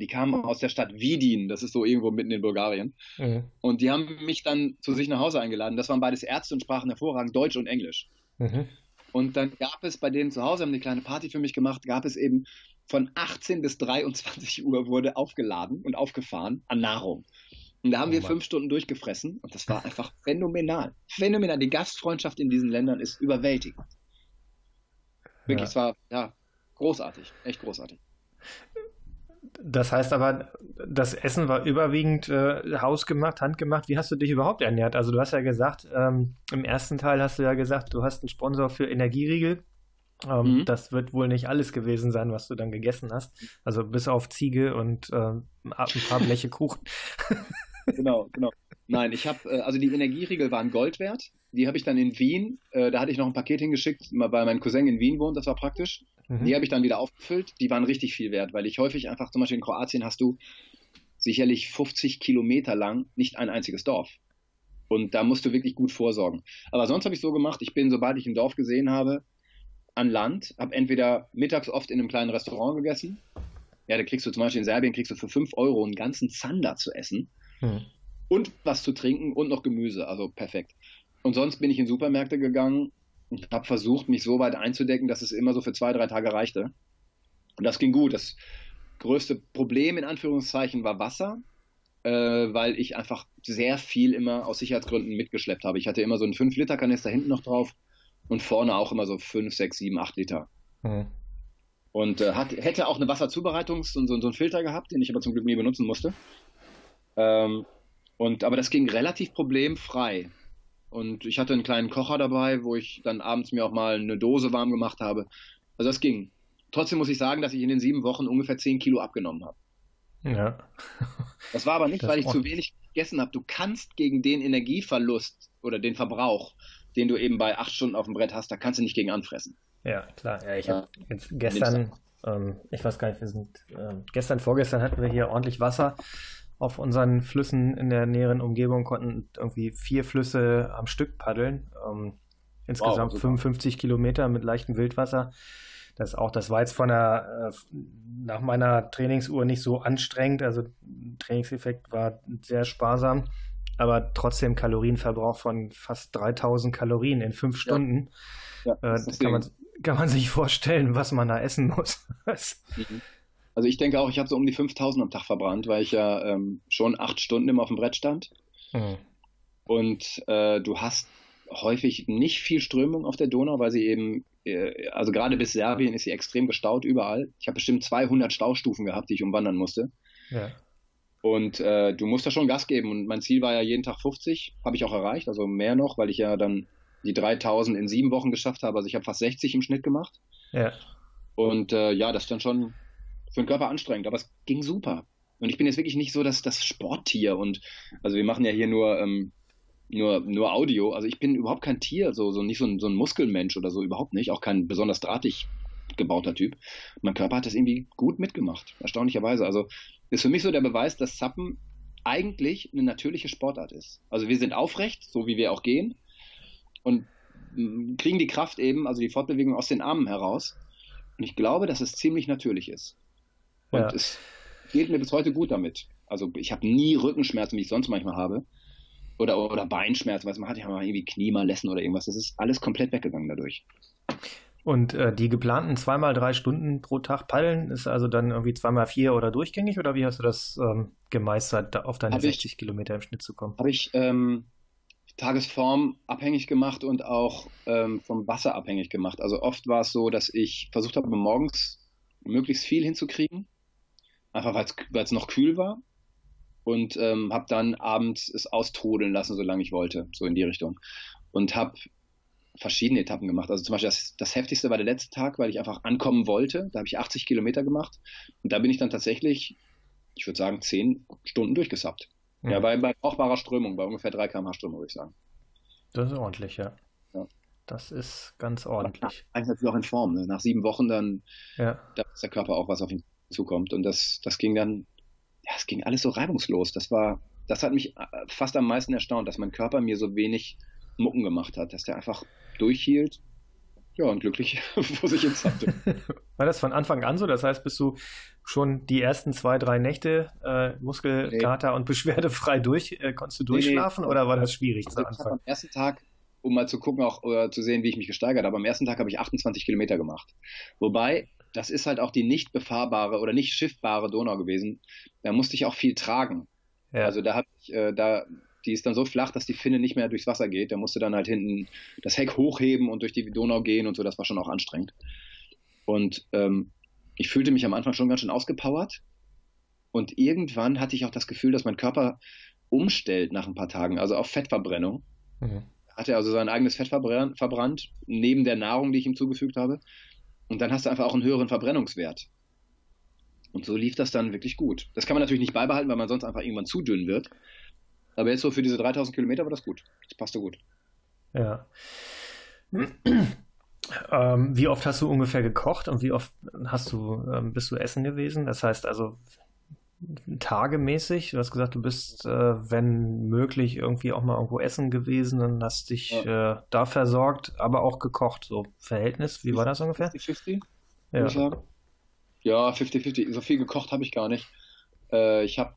die kamen aus der Stadt Vidin, das ist so irgendwo mitten in Bulgarien. Mhm. Und die haben mich dann zu sich nach Hause eingeladen. Das waren beides Ärzte und sprachen hervorragend Deutsch und Englisch. Mhm. Und dann gab es bei denen zu Hause, haben eine kleine Party für mich gemacht, gab es eben von 18 bis 23 Uhr wurde aufgeladen und aufgefahren an Nahrung. Und da haben oh, wir fünf Stunden durchgefressen und das war einfach phänomenal. Phänomenal. Die Gastfreundschaft in diesen Ländern ist überwältigend. Wirklich, ja. es war ja großartig, echt großartig. Das heißt aber, das Essen war überwiegend äh, hausgemacht, handgemacht. Wie hast du dich überhaupt ernährt? Also du hast ja gesagt, ähm, im ersten Teil hast du ja gesagt, du hast einen Sponsor für Energieriegel. Ähm, mhm. Das wird wohl nicht alles gewesen sein, was du dann gegessen hast. Also bis auf Ziege und äh, ein paar Bleche Kuchen. genau, genau. Nein, ich habe, äh, also die Energieriegel waren Gold wert. Die habe ich dann in Wien, äh, da hatte ich noch ein Paket hingeschickt, weil mein Cousin in Wien wohnt, das war praktisch. Mhm. Die habe ich dann wieder aufgefüllt. Die waren richtig viel wert, weil ich häufig einfach, zum Beispiel in Kroatien hast du sicherlich 50 Kilometer lang nicht ein einziges Dorf. Und da musst du wirklich gut vorsorgen. Aber sonst habe ich so gemacht, ich bin, sobald ich ein Dorf gesehen habe, an Land, habe entweder mittags oft in einem kleinen Restaurant gegessen. Ja, da kriegst du zum Beispiel in Serbien kriegst du für 5 Euro einen ganzen Zander zu essen. Mhm. Und was zu trinken und noch Gemüse. Also perfekt. Und sonst bin ich in Supermärkte gegangen und habe versucht, mich so weit einzudecken, dass es immer so für zwei, drei Tage reichte. Und das ging gut. Das größte Problem in Anführungszeichen war Wasser, äh, weil ich einfach sehr viel immer aus Sicherheitsgründen mitgeschleppt habe. Ich hatte immer so einen 5-Liter-Kanister hinten noch drauf und vorne auch immer so 5, 6, 7, 8 Liter. Mhm. Und äh, hat, hätte auch eine Wasserzubereitungs- und so, so einen Filter gehabt, den ich aber zum Glück nie benutzen musste. Ähm, und, aber das ging relativ problemfrei. Und ich hatte einen kleinen Kocher dabei, wo ich dann abends mir auch mal eine Dose warm gemacht habe. Also das ging. Trotzdem muss ich sagen, dass ich in den sieben Wochen ungefähr zehn Kilo abgenommen habe. Ja. Das war aber nicht, das weil ich zu wenig gegessen habe. Du kannst gegen den Energieverlust oder den Verbrauch, den du eben bei acht Stunden auf dem Brett hast, da kannst du nicht gegen anfressen. Ja, klar. Ja, ich habe jetzt gestern, ähm, ich weiß gar nicht, wir sind, äh, gestern, vorgestern hatten wir hier ordentlich Wasser auf unseren Flüssen in der näheren Umgebung, konnten irgendwie vier Flüsse am Stück paddeln. Ähm, insgesamt wow, 55 Kilometer mit leichtem Wildwasser. Das auch, das war jetzt von der, äh, nach meiner Trainingsuhr nicht so anstrengend. Also Trainingseffekt war sehr sparsam, aber trotzdem Kalorienverbrauch von fast 3000 Kalorien in fünf Stunden. Ja. Ja, äh, kann, man, kann man sich vorstellen, was man da essen muss. Also ich denke auch, ich habe so um die 5000 am Tag verbrannt, weil ich ja ähm, schon acht Stunden immer auf dem Brett stand. Mhm. Und äh, du hast häufig nicht viel Strömung auf der Donau, weil sie eben, äh, also gerade bis Serbien ist sie extrem gestaut überall. Ich habe bestimmt 200 Staustufen gehabt, die ich umwandern musste. Ja. Und äh, du musst da schon Gas geben. Und mein Ziel war ja jeden Tag 50, habe ich auch erreicht, also mehr noch, weil ich ja dann die 3000 in sieben Wochen geschafft habe. Also ich habe fast 60 im Schnitt gemacht. Ja. Und äh, ja, das ist dann schon für den Körper anstrengend, aber es ging super. Und ich bin jetzt wirklich nicht so das, das Sporttier und also wir machen ja hier nur, ähm, nur, nur Audio. Also ich bin überhaupt kein Tier, so, so nicht so ein, so ein Muskelmensch oder so, überhaupt nicht. Auch kein besonders drahtig gebauter Typ. Mein Körper hat das irgendwie gut mitgemacht, erstaunlicherweise. Also ist für mich so der Beweis, dass Zappen eigentlich eine natürliche Sportart ist. Also wir sind aufrecht, so wie wir auch gehen und kriegen die Kraft eben, also die Fortbewegung aus den Armen heraus. Und ich glaube, dass es ziemlich natürlich ist. Und ja. es geht mir bis heute gut damit. Also ich habe nie Rückenschmerzen, wie ich sonst manchmal habe. Oder, oder Beinschmerzen, was man hat ja mal irgendwie Kniemalessen oder irgendwas. Das ist alles komplett weggegangen dadurch. Und äh, die geplanten zweimal drei Stunden pro Tag Paddeln ist also dann irgendwie zweimal vier oder durchgängig oder wie hast du das ähm, gemeistert, auf deine hab 60 ich, Kilometer im Schnitt zu kommen? Habe ich ähm, Tagesform abhängig gemacht und auch ähm, vom Wasser abhängig gemacht. Also oft war es so, dass ich versucht habe, morgens möglichst viel hinzukriegen einfach weil es noch kühl war und ähm, habe dann abends es austrudeln lassen, solange ich wollte, so in die Richtung. Und habe verschiedene Etappen gemacht. Also zum Beispiel das, das heftigste war der letzte Tag, weil ich einfach ankommen wollte. Da habe ich 80 Kilometer gemacht und da bin ich dann tatsächlich, ich würde sagen, 10 Stunden durchgesappt. Mhm. Ja, bei, bei brauchbarer Strömung, bei ungefähr 3 km/h Strömung, würde ich sagen. Das ist ordentlich, ja. ja. Das ist ganz ordentlich. Eigentlich natürlich auch in Form. Ne? Nach sieben Wochen dann, ja. da ist der Körper auch was auf ihn zukommt. Und das, das ging dann, ja, es ging alles so reibungslos. Das war, das hat mich äh, fast am meisten erstaunt, dass mein Körper mir so wenig Mucken gemacht hat, dass der einfach durchhielt. Ja, und glücklich vor sich hin hatte. War das von Anfang an so? Das heißt, bist du schon die ersten zwei, drei Nächte äh, Muskelkater nee. und beschwerdefrei durch, äh, konntest du durchschlafen nee, nee. oder war das schwierig also zu Anfang? Am ersten Tag, um mal zu gucken, auch äh, zu sehen, wie ich mich gesteigert habe, am ersten Tag habe ich 28 Kilometer gemacht. Wobei das ist halt auch die nicht befahrbare oder nicht schiffbare Donau gewesen. Da musste ich auch viel tragen. Ja. Also da habe ich, äh, da, die ist dann so flach, dass die Finne nicht mehr durchs Wasser geht. Da musste dann halt hinten das Heck hochheben und durch die Donau gehen und so. Das war schon auch anstrengend. Und ähm, ich fühlte mich am Anfang schon ganz schön ausgepowert. Und irgendwann hatte ich auch das Gefühl, dass mein Körper umstellt nach ein paar Tagen, also auf Fettverbrennung. Mhm. Hat er also sein eigenes Fett verbrannt, neben der Nahrung, die ich ihm zugefügt habe. Und dann hast du einfach auch einen höheren Verbrennungswert. Und so lief das dann wirklich gut. Das kann man natürlich nicht beibehalten, weil man sonst einfach irgendwann zu dünn wird. Aber jetzt so für diese 3000 Kilometer war das gut. Das passte gut. Ja. Ähm, wie oft hast du ungefähr gekocht und wie oft hast du, ähm, bist du essen gewesen? Das heißt also tagemäßig. Du hast gesagt, du bist, äh, wenn möglich, irgendwie auch mal irgendwo essen gewesen und hast dich ja. äh, da versorgt, aber auch gekocht. So Verhältnis, wie war das ungefähr? 50-50, ja. ich sagen. Ja, 50-50. So viel gekocht habe ich gar nicht. Äh, ich habe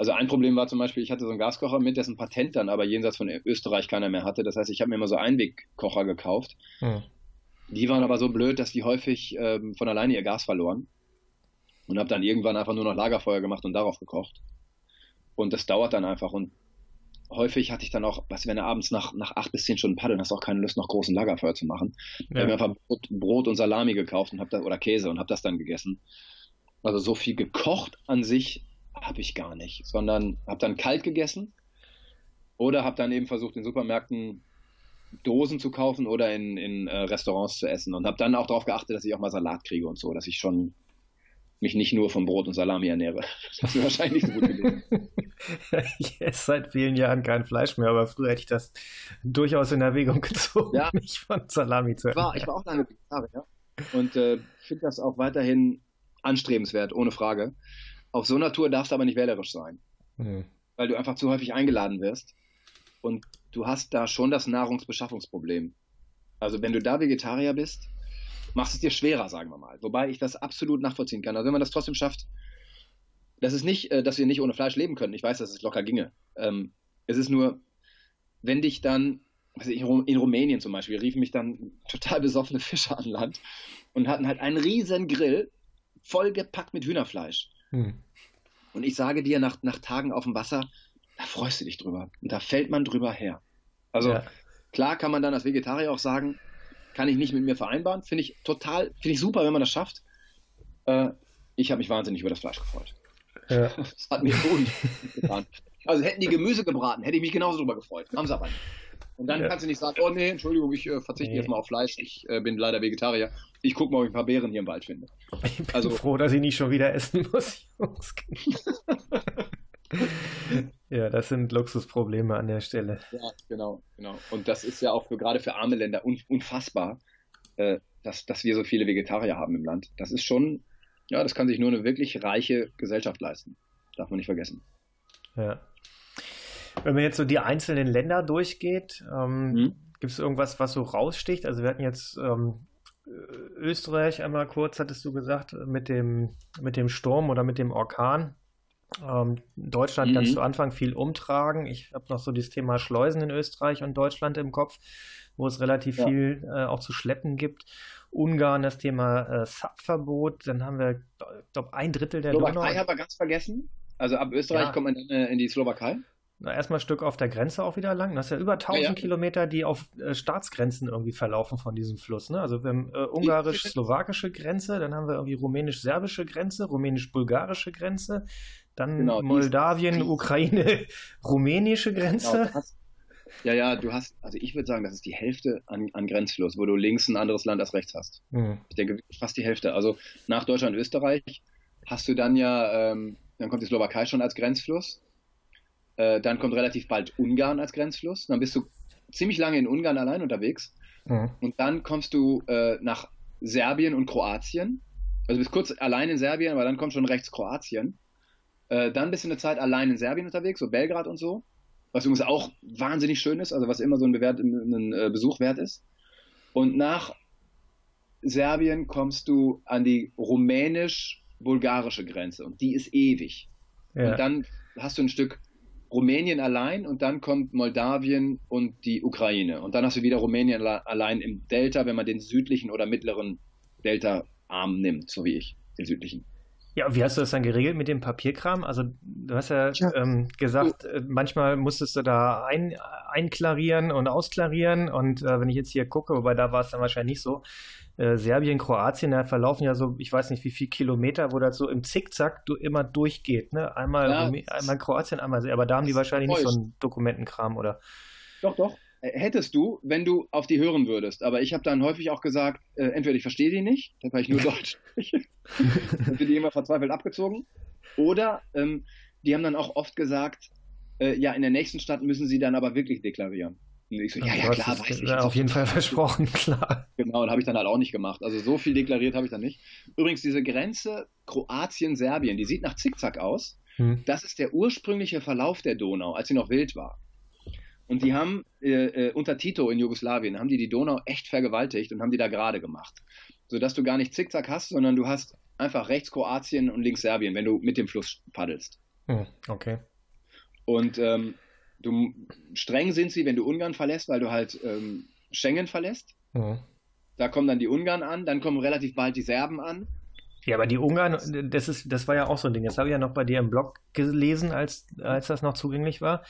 also ein Problem war zum Beispiel, ich hatte so einen Gaskocher mit, dessen Patent dann aber jenseits von Österreich keiner mehr hatte. Das heißt, ich habe mir immer so Einwegkocher gekauft. Hm. Die waren aber so blöd, dass die häufig ähm, von alleine ihr Gas verloren. Und habe dann irgendwann einfach nur noch Lagerfeuer gemacht und darauf gekocht. Und das dauert dann einfach. Und häufig hatte ich dann auch, was wenn du abends nach, nach acht bis zehn Stunden paddeln, hast du auch keine Lust, noch großen Lagerfeuer zu machen. Ja. Ich habe mir einfach Brot, Brot, und Salami gekauft und hab das, oder Käse und habe das dann gegessen. Also so viel gekocht an sich habe ich gar nicht, sondern habe dann kalt gegessen oder habe dann eben versucht, in Supermärkten Dosen zu kaufen oder in, in äh, Restaurants zu essen und habe dann auch darauf geachtet, dass ich auch mal Salat kriege und so, dass ich schon mich nicht nur von Brot und Salami ernähre. Das ist wahrscheinlich so gut gelungen. ich esse seit vielen Jahren kein Fleisch mehr, aber früher hätte ich das durchaus in Erwägung gezogen, ja. mich von Salami zu ernähren. Ich war, ich war auch lange Vegetarier und äh, finde das auch weiterhin anstrebenswert, ohne Frage. Auf so einer Tour darfst du aber nicht wählerisch sein, mhm. weil du einfach zu häufig eingeladen wirst und du hast da schon das Nahrungsbeschaffungsproblem. Also wenn du da Vegetarier bist, machst es dir schwerer, sagen wir mal. Wobei ich das absolut nachvollziehen kann. Also wenn man das trotzdem schafft, das ist nicht, äh, dass wir nicht ohne Fleisch leben können. Ich weiß, dass es locker ginge. Ähm, es ist nur, wenn dich dann, also in Rumänien zum Beispiel, riefen mich dann total besoffene Fischer an Land und hatten halt einen riesen Grill vollgepackt mit Hühnerfleisch. Hm. Und ich sage dir, nach, nach Tagen auf dem Wasser, da freust du dich drüber. Und da fällt man drüber her. Also ja. klar kann man dann als Vegetarier auch sagen, kann ich nicht mit mir vereinbaren. Finde ich total, finde ich super, wenn man das schafft. Äh, ich habe mich wahnsinnig über das Fleisch gefreut. Ja. Das hat mir gut getan. Also hätten die Gemüse gebraten, hätte ich mich genauso drüber gefreut. Haben sie aber nicht. Und dann ja. kannst du nicht sagen, oh nee, Entschuldigung, ich äh, verzichte nee. jetzt mal auf Fleisch, ich äh, bin leider Vegetarier. Ich gucke mal, ob ich ein paar Beeren hier im Wald finde. Ich bin also, froh, dass ich nicht schon wieder essen muss, Jungs. ja, das sind Luxusprobleme an der Stelle. Ja, genau, genau. Und das ist ja auch für, gerade für arme Länder un, unfassbar, äh, dass, dass wir so viele Vegetarier haben im Land. Das ist schon, ja, das kann sich nur eine wirklich reiche Gesellschaft leisten. Darf man nicht vergessen. Ja. Wenn man jetzt so die einzelnen Länder durchgeht, ähm, mhm. gibt es irgendwas, was so raussticht? Also wir hatten jetzt ähm, Österreich einmal kurz, hattest du gesagt, mit dem, mit dem Sturm oder mit dem Orkan. Ähm, Deutschland mhm. ganz zu Anfang viel umtragen. Ich habe noch so das Thema Schleusen in Österreich und Deutschland im Kopf, wo es relativ ja. viel äh, auch zu schleppen gibt. Ungarn das Thema äh, Subverbot. Dann haben wir, ich glaube, ein Drittel der Slowakei Donau. haben wir ganz vergessen. Also ab Österreich ja. kommt man in, in die Slowakei. Na, erstmal ein Stück auf der Grenze auch wieder lang. Das ist ja über 1000 ja, ja. Kilometer, die auf äh, Staatsgrenzen irgendwie verlaufen von diesem Fluss. Ne? Also wir haben äh, ungarisch-slowakische Grenze, dann haben wir irgendwie rumänisch-serbische Grenze, rumänisch-bulgarische Grenze, dann genau, Moldawien, Ukraine, rumänische Grenze. Genau, hast, ja, ja, du hast, also ich würde sagen, das ist die Hälfte an, an Grenzfluss, wo du links ein anderes Land als rechts hast. Mhm. Ich denke, fast die Hälfte. Also nach Deutschland und Österreich hast du dann ja, ähm, dann kommt die Slowakei schon als Grenzfluss äh, dann kommt relativ bald Ungarn als Grenzfluss. Dann bist du ziemlich lange in Ungarn allein unterwegs. Mhm. Und dann kommst du äh, nach Serbien und Kroatien. Also bist kurz allein in Serbien, aber dann kommt schon rechts Kroatien. Äh, dann bist du eine Zeit allein in Serbien unterwegs, so Belgrad und so. Was übrigens auch wahnsinnig schön ist, also was immer so ein, Bewert, ein äh, Besuch wert ist. Und nach Serbien kommst du an die rumänisch-bulgarische Grenze und die ist ewig. Ja. Und dann hast du ein Stück Rumänien allein und dann kommt Moldawien und die Ukraine. Und dann hast du wieder Rumänien allein im Delta, wenn man den südlichen oder mittleren Delta-Arm nimmt, so wie ich, den südlichen. Ja, wie hast du das dann geregelt mit dem Papierkram? Also du hast ja, ja. Ähm, gesagt, äh, manchmal musstest du da ein, einklarieren und ausklarieren und äh, wenn ich jetzt hier gucke, wobei da war es dann wahrscheinlich nicht so, äh, Serbien, Kroatien, da verlaufen ja so, ich weiß nicht wie viele Kilometer, wo das so im Zickzack du immer durchgeht, ne? Einmal, ja, einmal Kroatien, einmal, aber da haben die wahrscheinlich nicht so einen Dokumentenkram, oder? Doch, doch. Hättest du, wenn du auf die hören würdest. Aber ich habe dann häufig auch gesagt, äh, entweder ich verstehe die nicht, weil ich nur Deutsch spreche, dann sind die immer verzweifelt abgezogen. Oder ähm, die haben dann auch oft gesagt, äh, ja, in der nächsten Stadt müssen sie dann aber wirklich deklarieren. Und ich so, ja, ja, klar, weiß ich. Auf jeden Fall versprochen, klar. Genau, und habe ich dann halt auch nicht gemacht. Also so viel deklariert habe ich dann nicht. Übrigens, diese Grenze Kroatien-Serbien, die sieht nach Zickzack aus. Hm. Das ist der ursprüngliche Verlauf der Donau, als sie noch wild war. Und die haben äh, äh, unter Tito in Jugoslawien, haben die die Donau echt vergewaltigt und haben die da gerade gemacht. Sodass du gar nicht Zickzack hast, sondern du hast einfach rechts Kroatien und links Serbien, wenn du mit dem Fluss paddelst. Hm, okay. Und ähm, du, streng sind sie, wenn du Ungarn verlässt, weil du halt ähm, Schengen verlässt. Mhm. Da kommen dann die Ungarn an, dann kommen relativ bald die Serben an. Ja, aber die Ungarn, das ist, das war ja auch so ein Ding. Das habe ich ja noch bei dir im Blog gelesen, als, als das noch zugänglich war.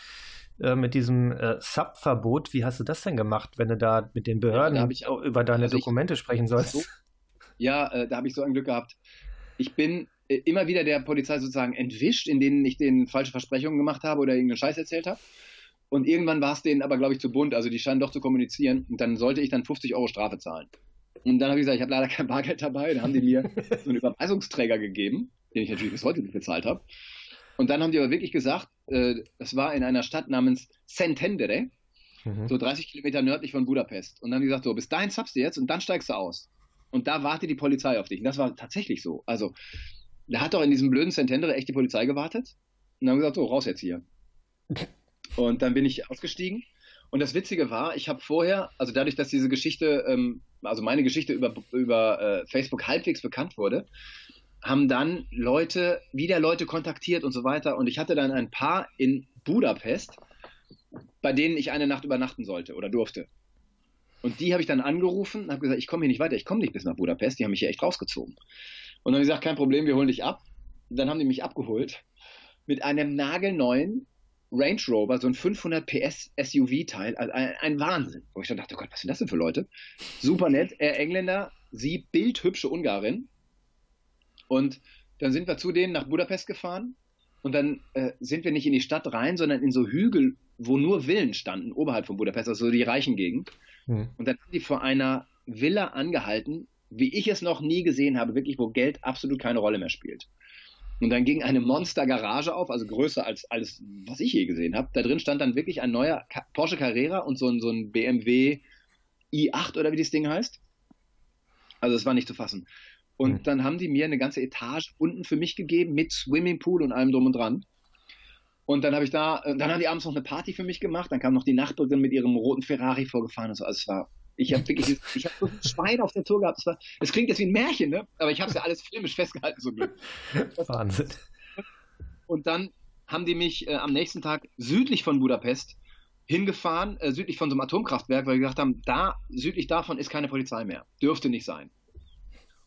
Äh, mit diesem äh, Sub-Verbot. Wie hast du das denn gemacht, wenn du da mit den Behörden ja, ich, über deine also Dokumente ich, sprechen sollst? So, ja, äh, da habe ich so ein Glück gehabt. Ich bin äh, immer wieder der Polizei sozusagen entwischt, in denen ich denen falsche Versprechungen gemacht habe oder irgendeinen Scheiß erzählt habe. Und irgendwann war es denen aber, glaube ich, zu bunt. Also die scheinen doch zu kommunizieren. Und dann sollte ich dann 50 Euro Strafe zahlen. Und dann habe ich gesagt, ich habe leider kein Bargeld dabei. Dann haben die mir so einen Überweisungsträger gegeben, den ich natürlich bis heute nicht bezahlt habe. Und dann haben die aber wirklich gesagt, äh, das war in einer Stadt namens Szentendere, mhm. so 30 Kilometer nördlich von Budapest. Und dann haben die gesagt, so, bis dahin zappst du jetzt und dann steigst du aus. Und da wartet die Polizei auf dich. Und das war tatsächlich so. Also da hat doch in diesem blöden Centendere echt die Polizei gewartet. Und dann haben gesagt, so, raus jetzt hier. Und dann bin ich ausgestiegen. Und das Witzige war, ich habe vorher, also dadurch, dass diese Geschichte, ähm, also meine Geschichte über, über äh, Facebook halbwegs bekannt wurde, haben dann Leute, wieder Leute kontaktiert und so weiter. Und ich hatte dann ein paar in Budapest, bei denen ich eine Nacht übernachten sollte oder durfte. Und die habe ich dann angerufen und habe gesagt, ich komme hier nicht weiter, ich komme nicht bis nach Budapest, die haben mich hier echt rausgezogen. Und dann habe ich gesagt, kein Problem, wir holen dich ab. Und dann haben die mich abgeholt mit einem nagelneuen Range Rover, so ein 500 PS SUV-Teil, also ein, ein, Wahnsinn. Wo ich dann dachte, oh Gott, was sind das denn für Leute? Super nett, er Engländer, sie bildhübsche Ungarin. Und dann sind wir zu denen nach Budapest gefahren und dann äh, sind wir nicht in die Stadt rein, sondern in so Hügel, wo nur Villen standen, oberhalb von Budapest, also so die reichen Gegend. Hm. Und dann haben die vor einer Villa angehalten, wie ich es noch nie gesehen habe, wirklich, wo Geld absolut keine Rolle mehr spielt. Und dann ging eine Monster-Garage auf, also größer als alles, was ich je gesehen habe. Da drin stand dann wirklich ein neuer Porsche Carrera und so ein, so ein BMW i8 oder wie das Ding heißt. Also es war nicht zu fassen. Und mhm. dann haben die mir eine ganze Etage unten für mich gegeben mit Swimmingpool und allem drum und dran. Und dann habe ich da, äh, dann haben die abends noch eine Party für mich gemacht. Dann kam noch die Nachbarin mit ihrem roten Ferrari vorgefahren und so. Also es war ich habe wirklich, ich habe so ein Schwein auf der Tour gehabt. Es klingt jetzt wie ein Märchen, ne? Aber ich habe es ja alles filmisch festgehalten, so Glück. Wahnsinn. Und dann haben die mich äh, am nächsten Tag südlich von Budapest hingefahren, äh, südlich von so einem Atomkraftwerk, weil wir gesagt haben, da, südlich davon ist keine Polizei mehr. Dürfte nicht sein.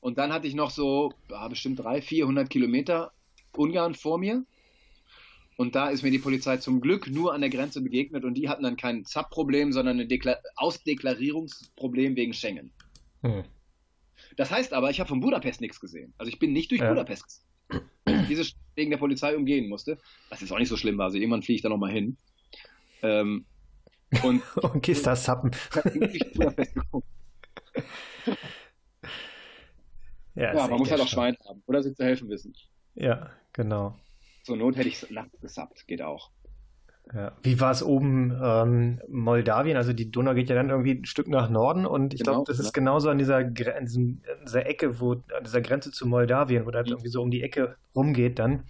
Und dann hatte ich noch so, ja, bestimmt 300, 400 Kilometer Ungarn vor mir. Und da ist mir die Polizei zum Glück nur an der Grenze begegnet und die hatten dann kein Sub-Problem, sondern ein Dekla Ausdeklarierungsproblem wegen Schengen. Hm. Das heißt aber, ich habe von Budapest nichts gesehen. Also ich bin nicht durch ja. Budapest diese wegen der Polizei umgehen musste. Das ist auch nicht so schlimm war. Also irgendwann fliege ich da nochmal hin. Ähm, und, und gehst da sappen. ja, ja man muss halt auch Schwein haben oder sich zu helfen wissen. Ja, genau. Zur Not hätte ich es nachts gesappt, geht auch. Ja. Wie war es oben ähm, Moldawien? Also die Donau geht ja dann irgendwie ein Stück nach Norden und ich genau, glaube, das ist genau. genauso an dieser, an dieser Ecke, wo an dieser Grenze zu Moldawien, wo das mhm. irgendwie so um die Ecke rumgeht dann,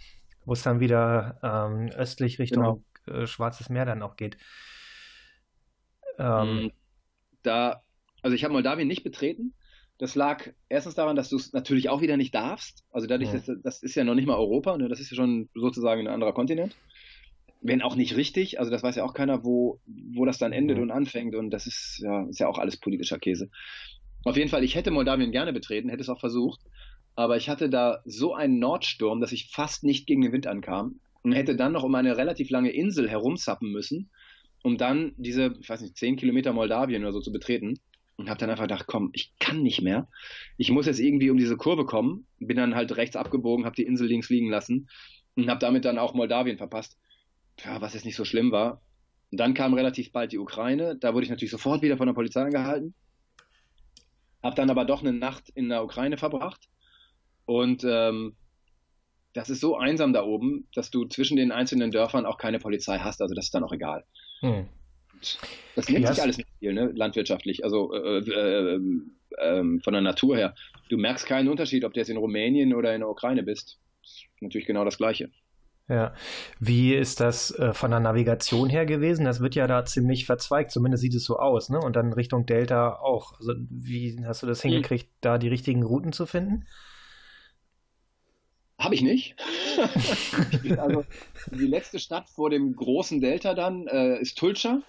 wo es dann wieder ähm, östlich Richtung genau. äh, Schwarzes Meer dann auch geht. Ähm, mhm. da, also ich habe Moldawien nicht betreten, das lag erstens daran, dass du es natürlich auch wieder nicht darfst. Also dadurch, ja. dass, das ist ja noch nicht mal Europa, ne? das ist ja schon sozusagen ein anderer Kontinent. Wenn auch nicht richtig, also das weiß ja auch keiner, wo, wo das dann endet ja. und anfängt. Und das ist ja, ist ja auch alles politischer Käse. Auf jeden Fall, ich hätte Moldawien gerne betreten, hätte es auch versucht. aber ich hatte da so einen Nordsturm, dass ich fast nicht gegen den Wind ankam und hätte dann noch um eine relativ lange Insel herumzappen müssen, um dann diese, ich weiß nicht, zehn Kilometer Moldawien oder so zu betreten. Und habe dann einfach gedacht, komm, ich kann nicht mehr. Ich muss jetzt irgendwie um diese Kurve kommen. Bin dann halt rechts abgebogen, habe die Insel links liegen lassen und habe damit dann auch Moldawien verpasst. Ja, was jetzt nicht so schlimm war. Und dann kam relativ bald die Ukraine. Da wurde ich natürlich sofort wieder von der Polizei angehalten. Habe dann aber doch eine Nacht in der Ukraine verbracht. Und ähm, das ist so einsam da oben, dass du zwischen den einzelnen Dörfern auch keine Polizei hast. Also das ist dann auch egal. Hm. Das nimmt sich alles nicht viel, ne? landwirtschaftlich, also äh, äh, äh, von der Natur her. Du merkst keinen Unterschied, ob du jetzt in Rumänien oder in der Ukraine bist. Das ist natürlich genau das Gleiche. Ja, wie ist das äh, von der Navigation her gewesen? Das wird ja da ziemlich verzweigt, zumindest sieht es so aus, ne? Und dann Richtung Delta auch. Also wie hast du das hm. hingekriegt, hm. da die richtigen Routen zu finden? Habe ich nicht. also die letzte Stadt vor dem großen Delta dann äh, ist Tulcha.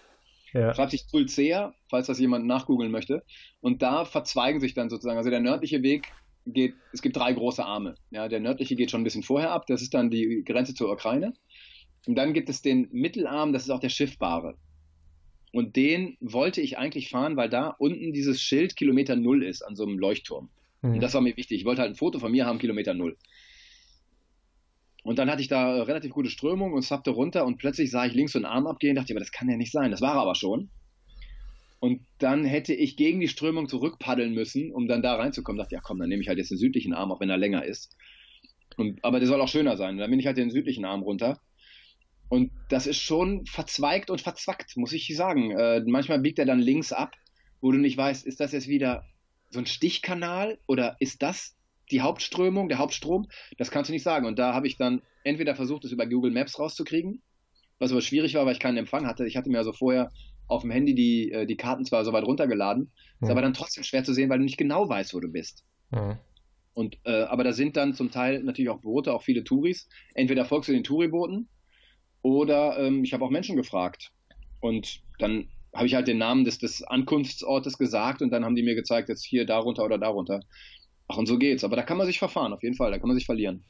Ja. Schreibt sich Tulcea, falls das jemand nachgoogeln möchte. Und da verzweigen sich dann sozusagen, also der nördliche Weg geht, es gibt drei große Arme. Ja, der nördliche geht schon ein bisschen vorher ab, das ist dann die Grenze zur Ukraine. Und dann gibt es den Mittelarm, das ist auch der Schiffbare. Und den wollte ich eigentlich fahren, weil da unten dieses Schild Kilometer Null ist an so einem Leuchtturm. Mhm. Und das war mir wichtig. Ich wollte halt ein Foto von mir haben, Kilometer Null. Und dann hatte ich da relativ gute Strömung und zappte runter und plötzlich sah ich links so einen Arm abgehen, dachte, aber das kann ja nicht sein. Das war aber schon. Und dann hätte ich gegen die Strömung zurückpaddeln müssen, um dann da reinzukommen. Dachte, ja komm, dann nehme ich halt jetzt den südlichen Arm, auch wenn er länger ist. Und, aber der soll auch schöner sein. Und dann bin ich halt den südlichen Arm runter. Und das ist schon verzweigt und verzwackt, muss ich sagen. Äh, manchmal biegt er dann links ab, wo du nicht weißt, ist das jetzt wieder so ein Stichkanal oder ist das die Hauptströmung, der Hauptstrom? Das kannst du nicht sagen. Und da habe ich dann entweder versucht, es über Google Maps rauszukriegen, was aber schwierig war, weil ich keinen Empfang hatte. Ich hatte mir also vorher auf dem Handy die, äh, die Karten zwar so weit runtergeladen, ist aber dann trotzdem schwer zu sehen, weil du nicht genau weißt, wo du bist. Mhm. Und, äh, aber da sind dann zum Teil natürlich auch Boote, auch viele Touris. Entweder folgst du den Touribooten oder ähm, ich habe auch Menschen gefragt. Und dann habe ich halt den Namen des, des Ankunftsortes gesagt und dann haben die mir gezeigt, jetzt hier darunter oder darunter. Ach, und so geht's. Aber da kann man sich verfahren, auf jeden Fall. Da kann man sich verlieren.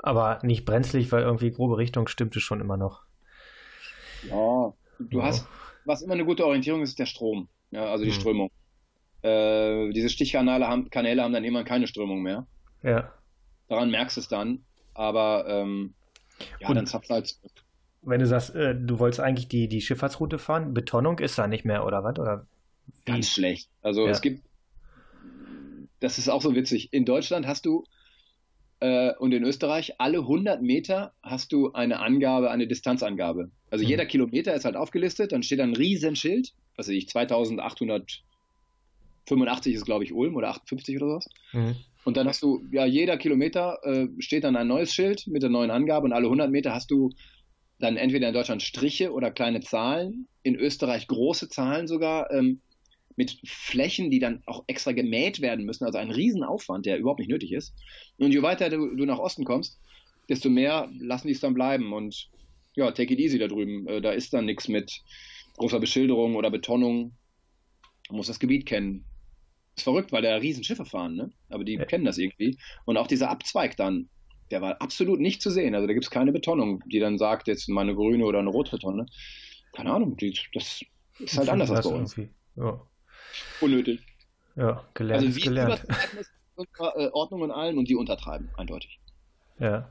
Aber nicht brenzlig, weil irgendwie grobe Richtung stimmte schon immer noch. Ja, Du hast, was immer eine gute Orientierung ist, ist der Strom, ja, also die mhm. Strömung. Äh, diese Stichkanäle haben, Kanäle haben dann immer keine Strömung mehr. Ja. Daran merkst du es dann, aber ähm, ja, Und dann zapft halt zurück. Wenn du sagst, äh, du wolltest eigentlich die, die Schifffahrtsroute fahren, Betonung ist da nicht mehr, oder was? Oder Ganz schlecht. Also ja. es gibt, das ist auch so witzig. In Deutschland hast du äh, und in Österreich alle 100 Meter hast du eine Angabe, eine Distanzangabe. Also mhm. jeder Kilometer ist halt aufgelistet, dann steht ein Riesenschild, was weiß ich, 2885 ist glaube ich Ulm oder 58 oder sowas. Mhm. Und dann hast du, ja, jeder Kilometer äh, steht dann ein neues Schild mit der neuen Angabe und alle 100 Meter hast du dann entweder in Deutschland Striche oder kleine Zahlen, in Österreich große Zahlen sogar, ähm, mit Flächen, die dann auch extra gemäht werden müssen, also ein Riesenaufwand, der überhaupt nicht nötig ist. Und je weiter du, du nach Osten kommst, desto mehr lassen die es dann bleiben. Und ja, take it easy da drüben. Äh, da ist dann nichts mit großer Beschilderung oder Betonung. Man muss das Gebiet kennen. Ist verrückt, weil da Riesenschiffe fahren, ne? Aber die ja. kennen das irgendwie. Und auch dieser Abzweig dann, der war absolut nicht zu sehen. Also da gibt es keine Betonung, die dann sagt, jetzt mal eine grüne oder eine rote Tonne. Keine Ahnung, die, das ist halt anders als bei uns. Ja. Unnötig. Ja, gelernt also, wie gelernt. Äh, Ordnung in allem und die untertreiben, eindeutig. Ja.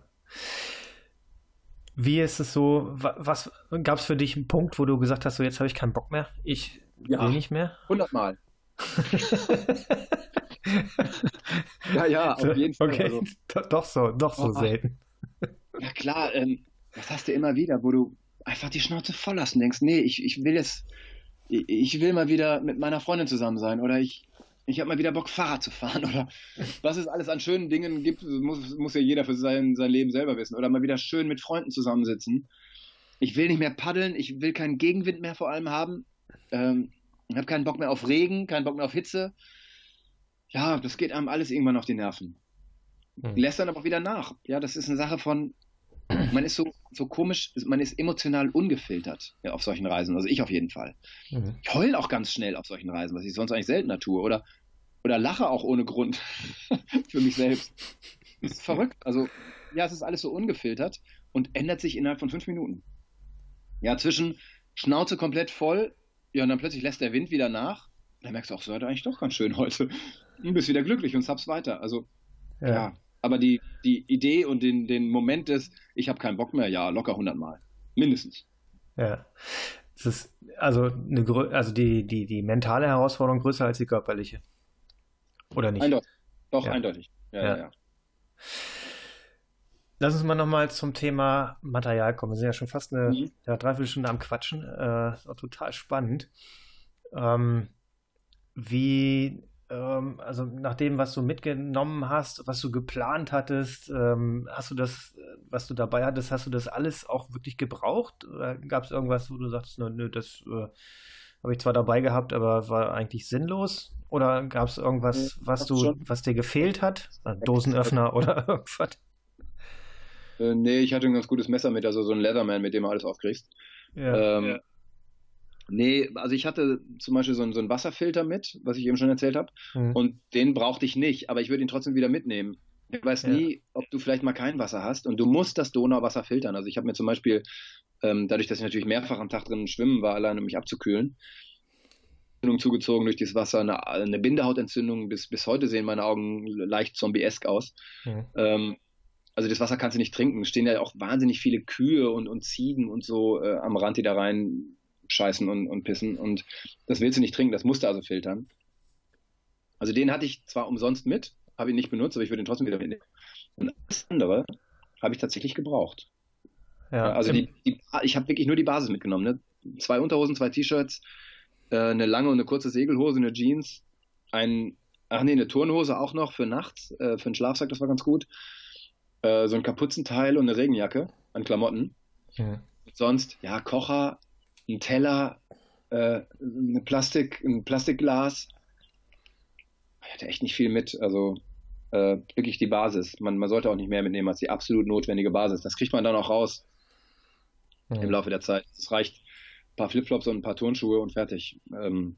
Wie ist es so, was gab es für dich einen Punkt, wo du gesagt hast, so jetzt habe ich keinen Bock mehr, ich ja, will nicht mehr? Hundertmal. ja, ja, auf jeden Fall. Okay, also. doch so, doch so oh, selten. Ja klar, ähm, das hast du immer wieder, wo du einfach die Schnauze voll lassen denkst, nee, ich, ich will jetzt ich will mal wieder mit meiner Freundin zusammen sein oder ich, ich habe mal wieder Bock, Fahrrad zu fahren oder was es alles an schönen Dingen gibt, muss, muss ja jeder für sein, sein Leben selber wissen. Oder mal wieder schön mit Freunden zusammensitzen. Ich will nicht mehr paddeln, ich will keinen Gegenwind mehr vor allem haben. Ähm, ich habe keinen Bock mehr auf Regen, keinen Bock mehr auf Hitze. Ja, das geht einem alles irgendwann auf die Nerven. Mhm. Lässt dann aber auch wieder nach. Ja, das ist eine Sache von, man ist so, so komisch, man ist emotional ungefiltert ja, auf solchen Reisen. Also ich auf jeden Fall. Mhm. Ich heule auch ganz schnell auf solchen Reisen, was ich sonst eigentlich seltener tue. Oder, oder lache auch ohne Grund für mich selbst. Das ist verrückt. Also, ja, es ist alles so ungefiltert und ändert sich innerhalb von fünf Minuten. Ja, zwischen Schnauze komplett voll, ja, und dann plötzlich lässt der Wind wieder nach. Dann merkst du auch, so hat eigentlich doch ganz schön heute. Und bist wieder glücklich und zappst weiter. Also, ja. ja. Aber die, die Idee und den, den Moment des, ich habe keinen Bock mehr, ja, locker hundertmal. Mindestens. Ja. Es ist also, eine, also die, die, die mentale Herausforderung größer als die körperliche. Oder nicht? Eindeutig. Doch, ja. eindeutig. Ja, ja, ja. Lass uns mal nochmal zum Thema Material kommen. Wir sind ja schon fast eine mhm. ja, Dreiviertelstunde am Quatschen. Äh, ist auch total spannend. Ähm, wie, ähm, also nach dem, was du mitgenommen hast, was du geplant hattest, ähm, hast du das, was du dabei hattest, hast du das alles auch wirklich gebraucht? Oder gab es irgendwas, wo du sagst, nö, nö das äh, habe ich zwar dabei gehabt, aber war eigentlich sinnlos? Oder gab es irgendwas, was du, was dir gefehlt hat? Ein Dosenöffner oder irgendwas? Äh, nee, ich hatte ein ganz gutes Messer mit, also so ein Leatherman, mit dem du alles aufkriegst. Ja, ähm, ja. Nee, also ich hatte zum Beispiel so einen, so einen Wasserfilter mit, was ich eben schon erzählt habe. Mhm. Und den brauchte ich nicht, aber ich würde ihn trotzdem wieder mitnehmen. Ich weiß ja. nie, ob du vielleicht mal kein Wasser hast und du musst das Donauwasser filtern. Also ich habe mir zum Beispiel, ähm, dadurch, dass ich natürlich mehrfach am Tag drin schwimmen war, allein um mich abzukühlen, Entzündung zugezogen durch das Wasser, eine, eine, Bindehautentzündung. Bis, bis heute sehen meine Augen leicht zombieesk aus. Mhm. Ähm, also das Wasser kannst du nicht trinken. Es stehen ja auch wahnsinnig viele Kühe und, und Ziegen und so äh, am Rand, die da rein scheißen und, und pissen. Und das willst du nicht trinken, das musst du also filtern. Also den hatte ich zwar umsonst mit, habe ihn nicht benutzt, aber ich würde ihn trotzdem wieder mitnehmen. Und das andere habe ich tatsächlich gebraucht. Ja, also die, die, ich habe wirklich nur die Basis mitgenommen. Ne? Zwei Unterhosen, zwei T-Shirts, äh, eine lange und eine kurze Segelhose, eine Jeans, ein, ach nee, eine Turnhose auch noch für nachts, äh, für einen Schlafsack, das war ganz gut. Äh, so ein Kapuzenteil und eine Regenjacke an Klamotten. Ja. Sonst, ja, Kocher, ein Teller, äh, eine Plastik, ein Plastikglas. Ich hatte echt nicht viel mit. Also äh, wirklich die Basis. Man, man sollte auch nicht mehr mitnehmen als die absolut notwendige Basis. Das kriegt man dann auch raus ja. im Laufe der Zeit. Es reicht ein paar Flipflops und ein paar Turnschuhe und fertig. Ähm,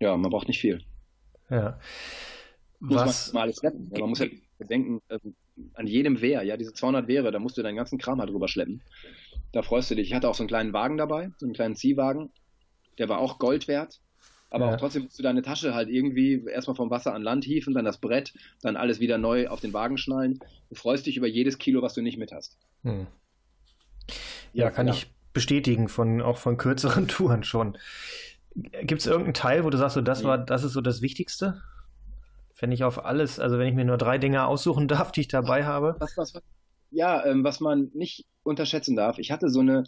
ja, man braucht nicht viel. Ja. Was? Muss man mal alles retten. Man muss ja bedenken, an jedem Wehr, ja, diese 200 Wehre, da musst du deinen ganzen Kram halt drüber schleppen. Da freust du dich. Ich hatte auch so einen kleinen Wagen dabei, so einen kleinen Ziehwagen. Der war auch Gold wert. Aber ja. auch trotzdem musst du deine Tasche halt irgendwie erstmal vom Wasser an Land hieven, dann das Brett, dann alles wieder neu auf den Wagen schnallen. Du freust dich über jedes Kilo, was du nicht mit hast. Hm. Ja, ja, kann ja. ich bestätigen, von, auch von kürzeren Touren schon. Gibt es irgendeinen Teil, wo du sagst, so, das war, das ist so das Wichtigste? Wenn ich auf alles, also wenn ich mir nur drei Dinge aussuchen darf, die ich dabei habe. Was, was, was? Ja, ähm, was man nicht unterschätzen darf, ich hatte so eine,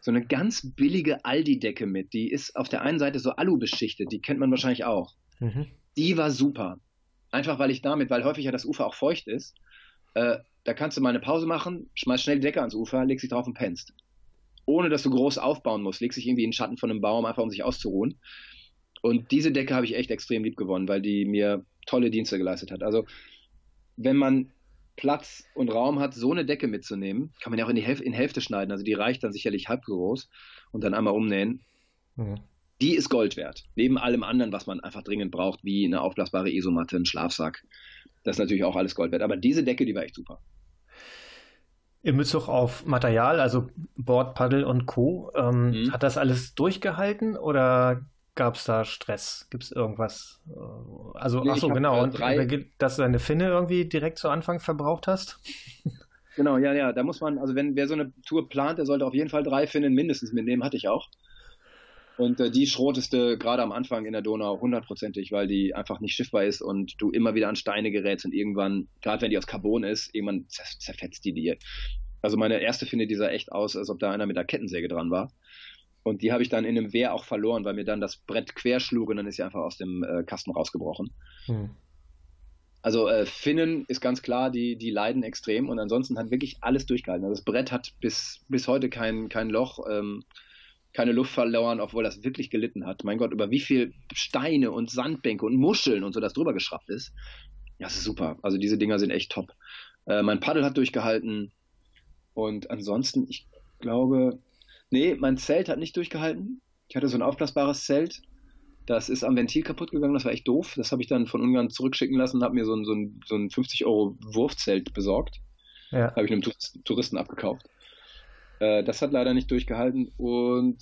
so eine ganz billige Aldi-Decke mit. Die ist auf der einen Seite so Alu beschichtet, die kennt man wahrscheinlich auch. Mhm. Die war super. Einfach weil ich damit, weil häufig ja das Ufer auch feucht ist, äh, da kannst du mal eine Pause machen, schmeiß schnell die Decke ans Ufer, legst dich drauf und pennst. Ohne dass du groß aufbauen musst, legst dich irgendwie in den Schatten von einem Baum, einfach um sich auszuruhen. Und diese Decke habe ich echt extrem lieb gewonnen, weil die mir tolle Dienste geleistet hat. Also wenn man Platz und Raum hat, so eine Decke mitzunehmen, kann man ja auch in die Hälfte, in Hälfte schneiden. Also die reicht dann sicherlich halb groß und dann einmal umnähen. Mhm. Die ist Gold wert. Neben allem anderen, was man einfach dringend braucht, wie eine aufblasbare Isomatte, ein Schlafsack. Das ist natürlich auch alles Gold wert. Aber diese Decke, die war echt super. In Bezug auf Material, also Bord, Paddel und Co., ähm, mhm. hat das alles durchgehalten oder gab es da Stress? Gibt es irgendwas? Äh, also, nee, achso, genau. Und drei... dass du deine Finne irgendwie direkt zu Anfang verbraucht hast? Genau, ja, ja. Da muss man, also wenn wer so eine Tour plant, der sollte auf jeden Fall drei Finnen mindestens mitnehmen, hatte ich auch. Und äh, die schroteste gerade am Anfang in der Donau hundertprozentig, weil die einfach nicht schiffbar ist und du immer wieder an Steine gerätst und irgendwann, gerade wenn die aus Carbon ist, irgendwann zerfetzt die dir. Also meine erste Finne, die sah echt aus, als ob da einer mit der Kettensäge dran war. Und die habe ich dann in einem Wehr auch verloren, weil mir dann das Brett querschlug und dann ist sie einfach aus dem äh, Kasten rausgebrochen. Hm. Also äh, Finnen ist ganz klar, die, die leiden extrem und ansonsten hat wirklich alles durchgehalten. Also das Brett hat bis, bis heute kein, kein Loch, ähm, keine Luft verloren, obwohl das wirklich gelitten hat. Mein Gott, über wie viel Steine und Sandbänke und Muscheln und so das drüber geschraubt ist. Ja, das ist super. Also diese Dinger sind echt top. Äh, mein Paddel hat durchgehalten und ansonsten, ich glaube, Nee, mein Zelt hat nicht durchgehalten. Ich hatte so ein aufblasbares Zelt. Das ist am Ventil kaputt gegangen, das war echt doof. Das habe ich dann von Ungarn zurückschicken lassen und habe mir so ein, so ein, so ein 50 Euro Wurfzelt besorgt. Ja. Habe ich einem Touristen abgekauft. Äh, das hat leider nicht durchgehalten und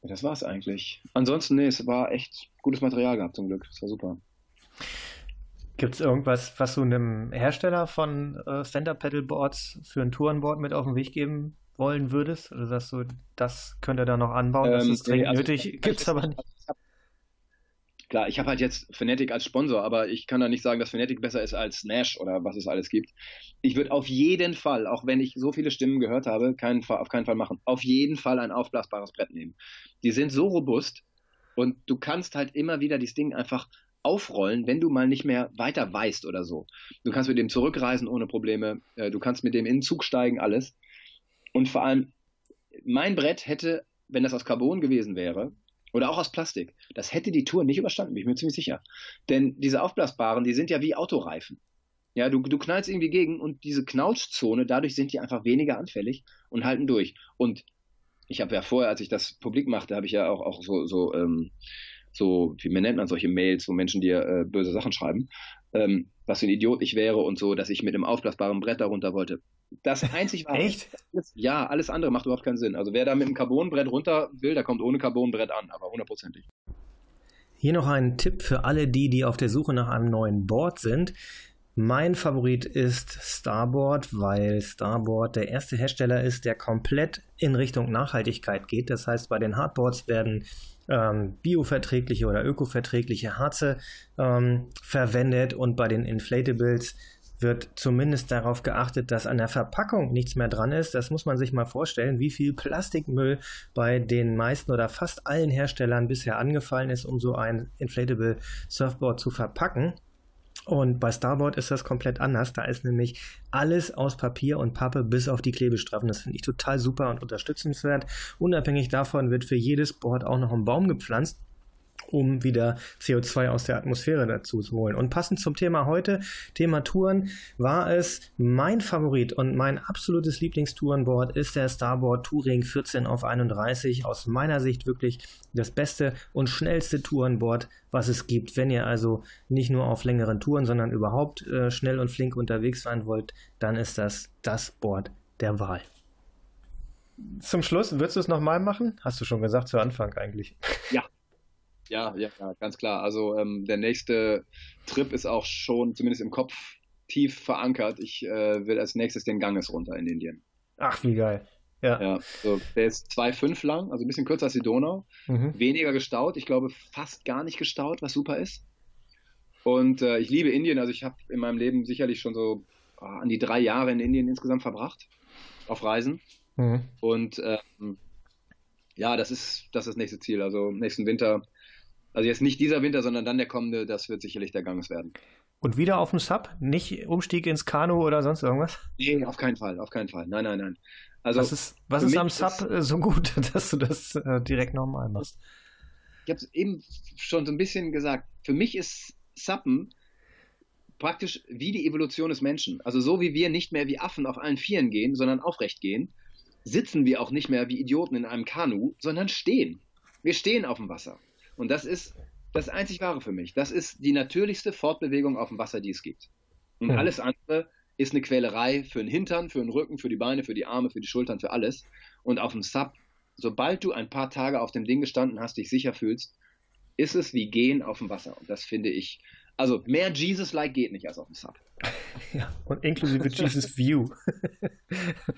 das war es eigentlich. Ansonsten, nee, es war echt gutes Material gehabt zum Glück. Das war super. Gibt es irgendwas, was du einem Hersteller von äh, Stand-Up-Pedalboards für ein Tourenboard mit auf den Weg geben wollen würdest? Oder sagst du, das könnt ihr da noch anbauen, das ähm, ist dringend nee, also, nötig? Gibt es aber nicht. Klar, ich habe halt jetzt Fnatic als Sponsor, aber ich kann da nicht sagen, dass Fnatic besser ist als Nash oder was es alles gibt. Ich würde auf jeden Fall, auch wenn ich so viele Stimmen gehört habe, keinen, auf keinen Fall machen, auf jeden Fall ein aufblasbares Brett nehmen. Die sind so robust und du kannst halt immer wieder dieses Ding einfach aufrollen, wenn du mal nicht mehr weiter weißt oder so. Du kannst mit dem zurückreisen ohne Probleme, äh, du kannst mit dem in den Zug steigen, alles. Und vor allem, mein Brett hätte, wenn das aus Carbon gewesen wäre, oder auch aus Plastik. Das hätte die Tour nicht überstanden, bin ich mir ziemlich sicher. Denn diese aufblasbaren, die sind ja wie Autoreifen. Ja, du, du knallst irgendwie gegen und diese Knautschzone, dadurch sind die einfach weniger anfällig und halten durch. Und ich habe ja vorher, als ich das publik machte, habe ich ja auch, auch so, so, ähm, so, wie nennt man solche Mails, wo Menschen dir äh, böse Sachen schreiben, ähm, was für ein Idiot ich wäre und so, dass ich mit einem aufblasbaren Brett darunter wollte. Das einzig war. Echt? ja, alles andere macht überhaupt keinen Sinn. Also wer da mit einem Carbonbrett runter will, der kommt ohne Carbonbrett an, aber hundertprozentig. Hier noch ein Tipp für alle die, die auf der Suche nach einem neuen Board sind. Mein Favorit ist Starboard, weil Starboard der erste Hersteller ist, der komplett in Richtung Nachhaltigkeit geht. Das heißt, bei den Hardboards werden ähm, bioverträgliche oder ökoverträgliche Harze ähm, verwendet und bei den Inflatables wird zumindest darauf geachtet, dass an der Verpackung nichts mehr dran ist. Das muss man sich mal vorstellen, wie viel Plastikmüll bei den meisten oder fast allen Herstellern bisher angefallen ist, um so ein Inflatable Surfboard zu verpacken. Und bei Starboard ist das komplett anders. Da ist nämlich alles aus Papier und Pappe bis auf die Klebestreifen. Das finde ich total super und unterstützenswert. Unabhängig davon wird für jedes Board auch noch ein Baum gepflanzt um wieder CO2 aus der Atmosphäre dazu zu holen. Und passend zum Thema heute, Thema Touren, war es mein Favorit und mein absolutes Lieblingstourenboard ist der Starboard Touring 14 auf 31. Aus meiner Sicht wirklich das beste und schnellste Tourenboard, was es gibt. Wenn ihr also nicht nur auf längeren Touren, sondern überhaupt äh, schnell und flink unterwegs sein wollt, dann ist das das Board der Wahl. Zum Schluss, würdest du es nochmal machen? Hast du schon gesagt zu Anfang eigentlich. Ja, ja, ja, ganz klar. Also ähm, der nächste Trip ist auch schon zumindest im Kopf tief verankert. Ich äh, will als nächstes den Ganges runter in Indien. Ach, wie geil. Ja. ja so, der ist 2,5 lang, also ein bisschen kürzer als die Donau. Mhm. Weniger gestaut, ich glaube fast gar nicht gestaut, was super ist. Und äh, ich liebe Indien, also ich habe in meinem Leben sicherlich schon so oh, an die drei Jahre in Indien insgesamt verbracht, auf Reisen. Mhm. Und ähm, ja, das ist, das ist das nächste Ziel. Also nächsten Winter also jetzt nicht dieser Winter, sondern dann der kommende, das wird sicherlich der Ganges werden. Und wieder auf dem Sub? Nicht Umstieg ins Kanu oder sonst irgendwas? Nee, auf keinen Fall, auf keinen Fall. Nein, nein, nein. Also was ist, was ist am Sub ist, so gut, dass du das äh, direkt nochmal machst? Ich habe es eben schon so ein bisschen gesagt. Für mich ist Suppen praktisch wie die Evolution des Menschen. Also so wie wir nicht mehr wie Affen auf allen Vieren gehen, sondern aufrecht gehen, sitzen wir auch nicht mehr wie Idioten in einem Kanu, sondern stehen. Wir stehen auf dem Wasser. Und das ist das einzig Wahre für mich. Das ist die natürlichste Fortbewegung auf dem Wasser, die es gibt. Und ja. alles andere ist eine Quälerei für den Hintern, für den Rücken, für die Beine, für die Arme, für die Schultern, für alles. Und auf dem Sub, sobald du ein paar Tage auf dem Ding gestanden hast, dich sicher fühlst, ist es wie gehen auf dem Wasser. Und das finde ich, also mehr Jesus-like geht nicht als auf dem Sub. Ja, und inklusive Jesus View.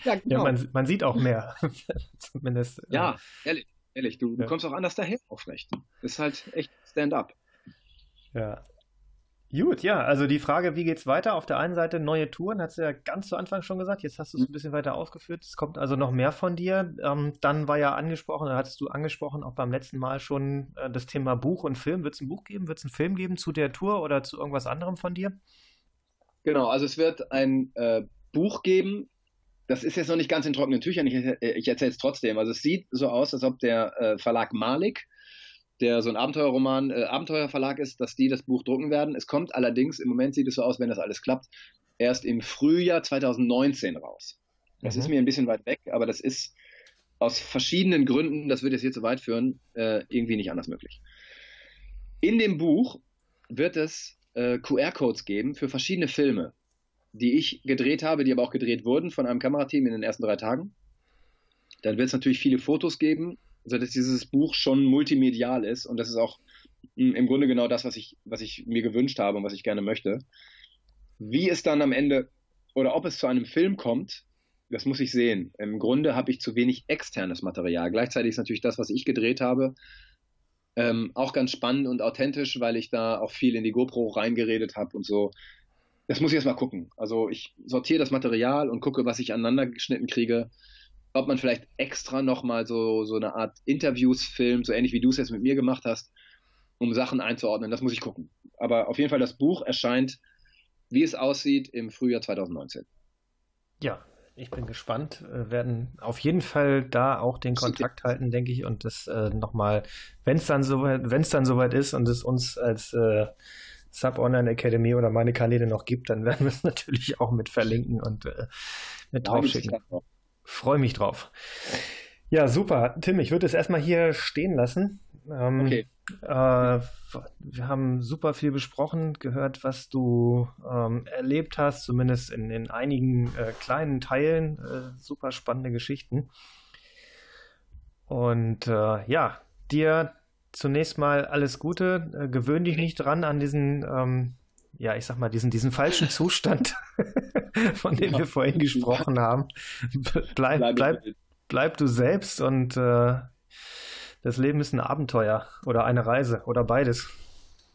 Ja, genau. ja man, man, sieht auch mehr. Zumindest. Ja, äh, ehrlich. Ehrlich, du, ja. kommst auch anders daher aufrecht. Ist halt echt Stand-up. Ja. Gut, ja, also die Frage, wie geht's weiter? Auf der einen Seite neue Touren, hast du ja ganz zu Anfang schon gesagt, jetzt hast du es ein bisschen weiter ausgeführt, es kommt also noch mehr von dir. Ähm, dann war ja angesprochen, oder hattest du angesprochen, auch beim letzten Mal schon äh, das Thema Buch und Film. Wird es ein Buch geben, wird es einen Film geben zu der Tour oder zu irgendwas anderem von dir? Genau, also es wird ein äh, Buch geben, das ist jetzt noch nicht ganz in trockenen Tüchern, ich, ich erzähle es trotzdem. Also es sieht so aus, als ob der äh, Verlag Malik, der so ein Abenteuerroman, äh, Abenteuerverlag ist, dass die das Buch drucken werden. Es kommt allerdings, im Moment sieht es so aus, wenn das alles klappt, erst im Frühjahr 2019 raus. Das mhm. ist mir ein bisschen weit weg, aber das ist aus verschiedenen Gründen, das würde jetzt hier zu weit führen, äh, irgendwie nicht anders möglich. In dem Buch wird es äh, QR-Codes geben für verschiedene Filme, die ich gedreht habe, die aber auch gedreht wurden von einem Kamerateam in den ersten drei Tagen. Dann wird es natürlich viele Fotos geben, sodass dieses Buch schon multimedial ist und das ist auch hm, im Grunde genau das, was ich, was ich mir gewünscht habe und was ich gerne möchte. Wie es dann am Ende oder ob es zu einem Film kommt, das muss ich sehen. Im Grunde habe ich zu wenig externes Material. Gleichzeitig ist natürlich das, was ich gedreht habe, ähm, auch ganz spannend und authentisch, weil ich da auch viel in die GoPro reingeredet habe und so. Das muss ich erst mal gucken. Also ich sortiere das Material und gucke, was ich aneinander geschnitten kriege. Ob man vielleicht extra nochmal so, so eine Art Interviews filmt, so ähnlich wie du es jetzt mit mir gemacht hast, um Sachen einzuordnen. Das muss ich gucken. Aber auf jeden Fall, das Buch erscheint, wie es aussieht, im Frühjahr 2019. Ja, ich bin gespannt. Wir werden auf jeden Fall da auch den Kontakt halten, denke ich, und das äh, nochmal, wenn es dann soweit, wenn es dann soweit ist und es uns als äh, Sub Online Academy oder meine Kanäle noch gibt, dann werden wir es natürlich auch mit verlinken und äh, mit draufschicken. Freue mich drauf. Ja, super. Tim, ich würde es erstmal hier stehen lassen. Ähm, okay. Äh, wir haben super viel besprochen, gehört, was du ähm, erlebt hast, zumindest in, in einigen äh, kleinen Teilen. Äh, super spannende Geschichten. Und äh, ja, dir zunächst mal alles Gute. Äh, gewöhn dich nicht dran an diesen, ähm, ja, ich sag mal, diesen, diesen falschen Zustand, von dem ja. wir vorhin gesprochen haben. Bleib, bleib, bleib du selbst und äh, das Leben ist ein Abenteuer oder eine Reise oder beides.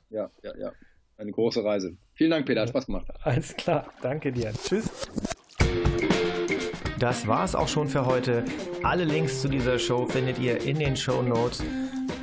Ja, ja, ja. Eine große Reise. Vielen Dank, Peter. Hat Spaß gemacht. Alles klar. Danke dir. Tschüss. Das war's auch schon für heute. Alle Links zu dieser Show findet ihr in den Show Notes.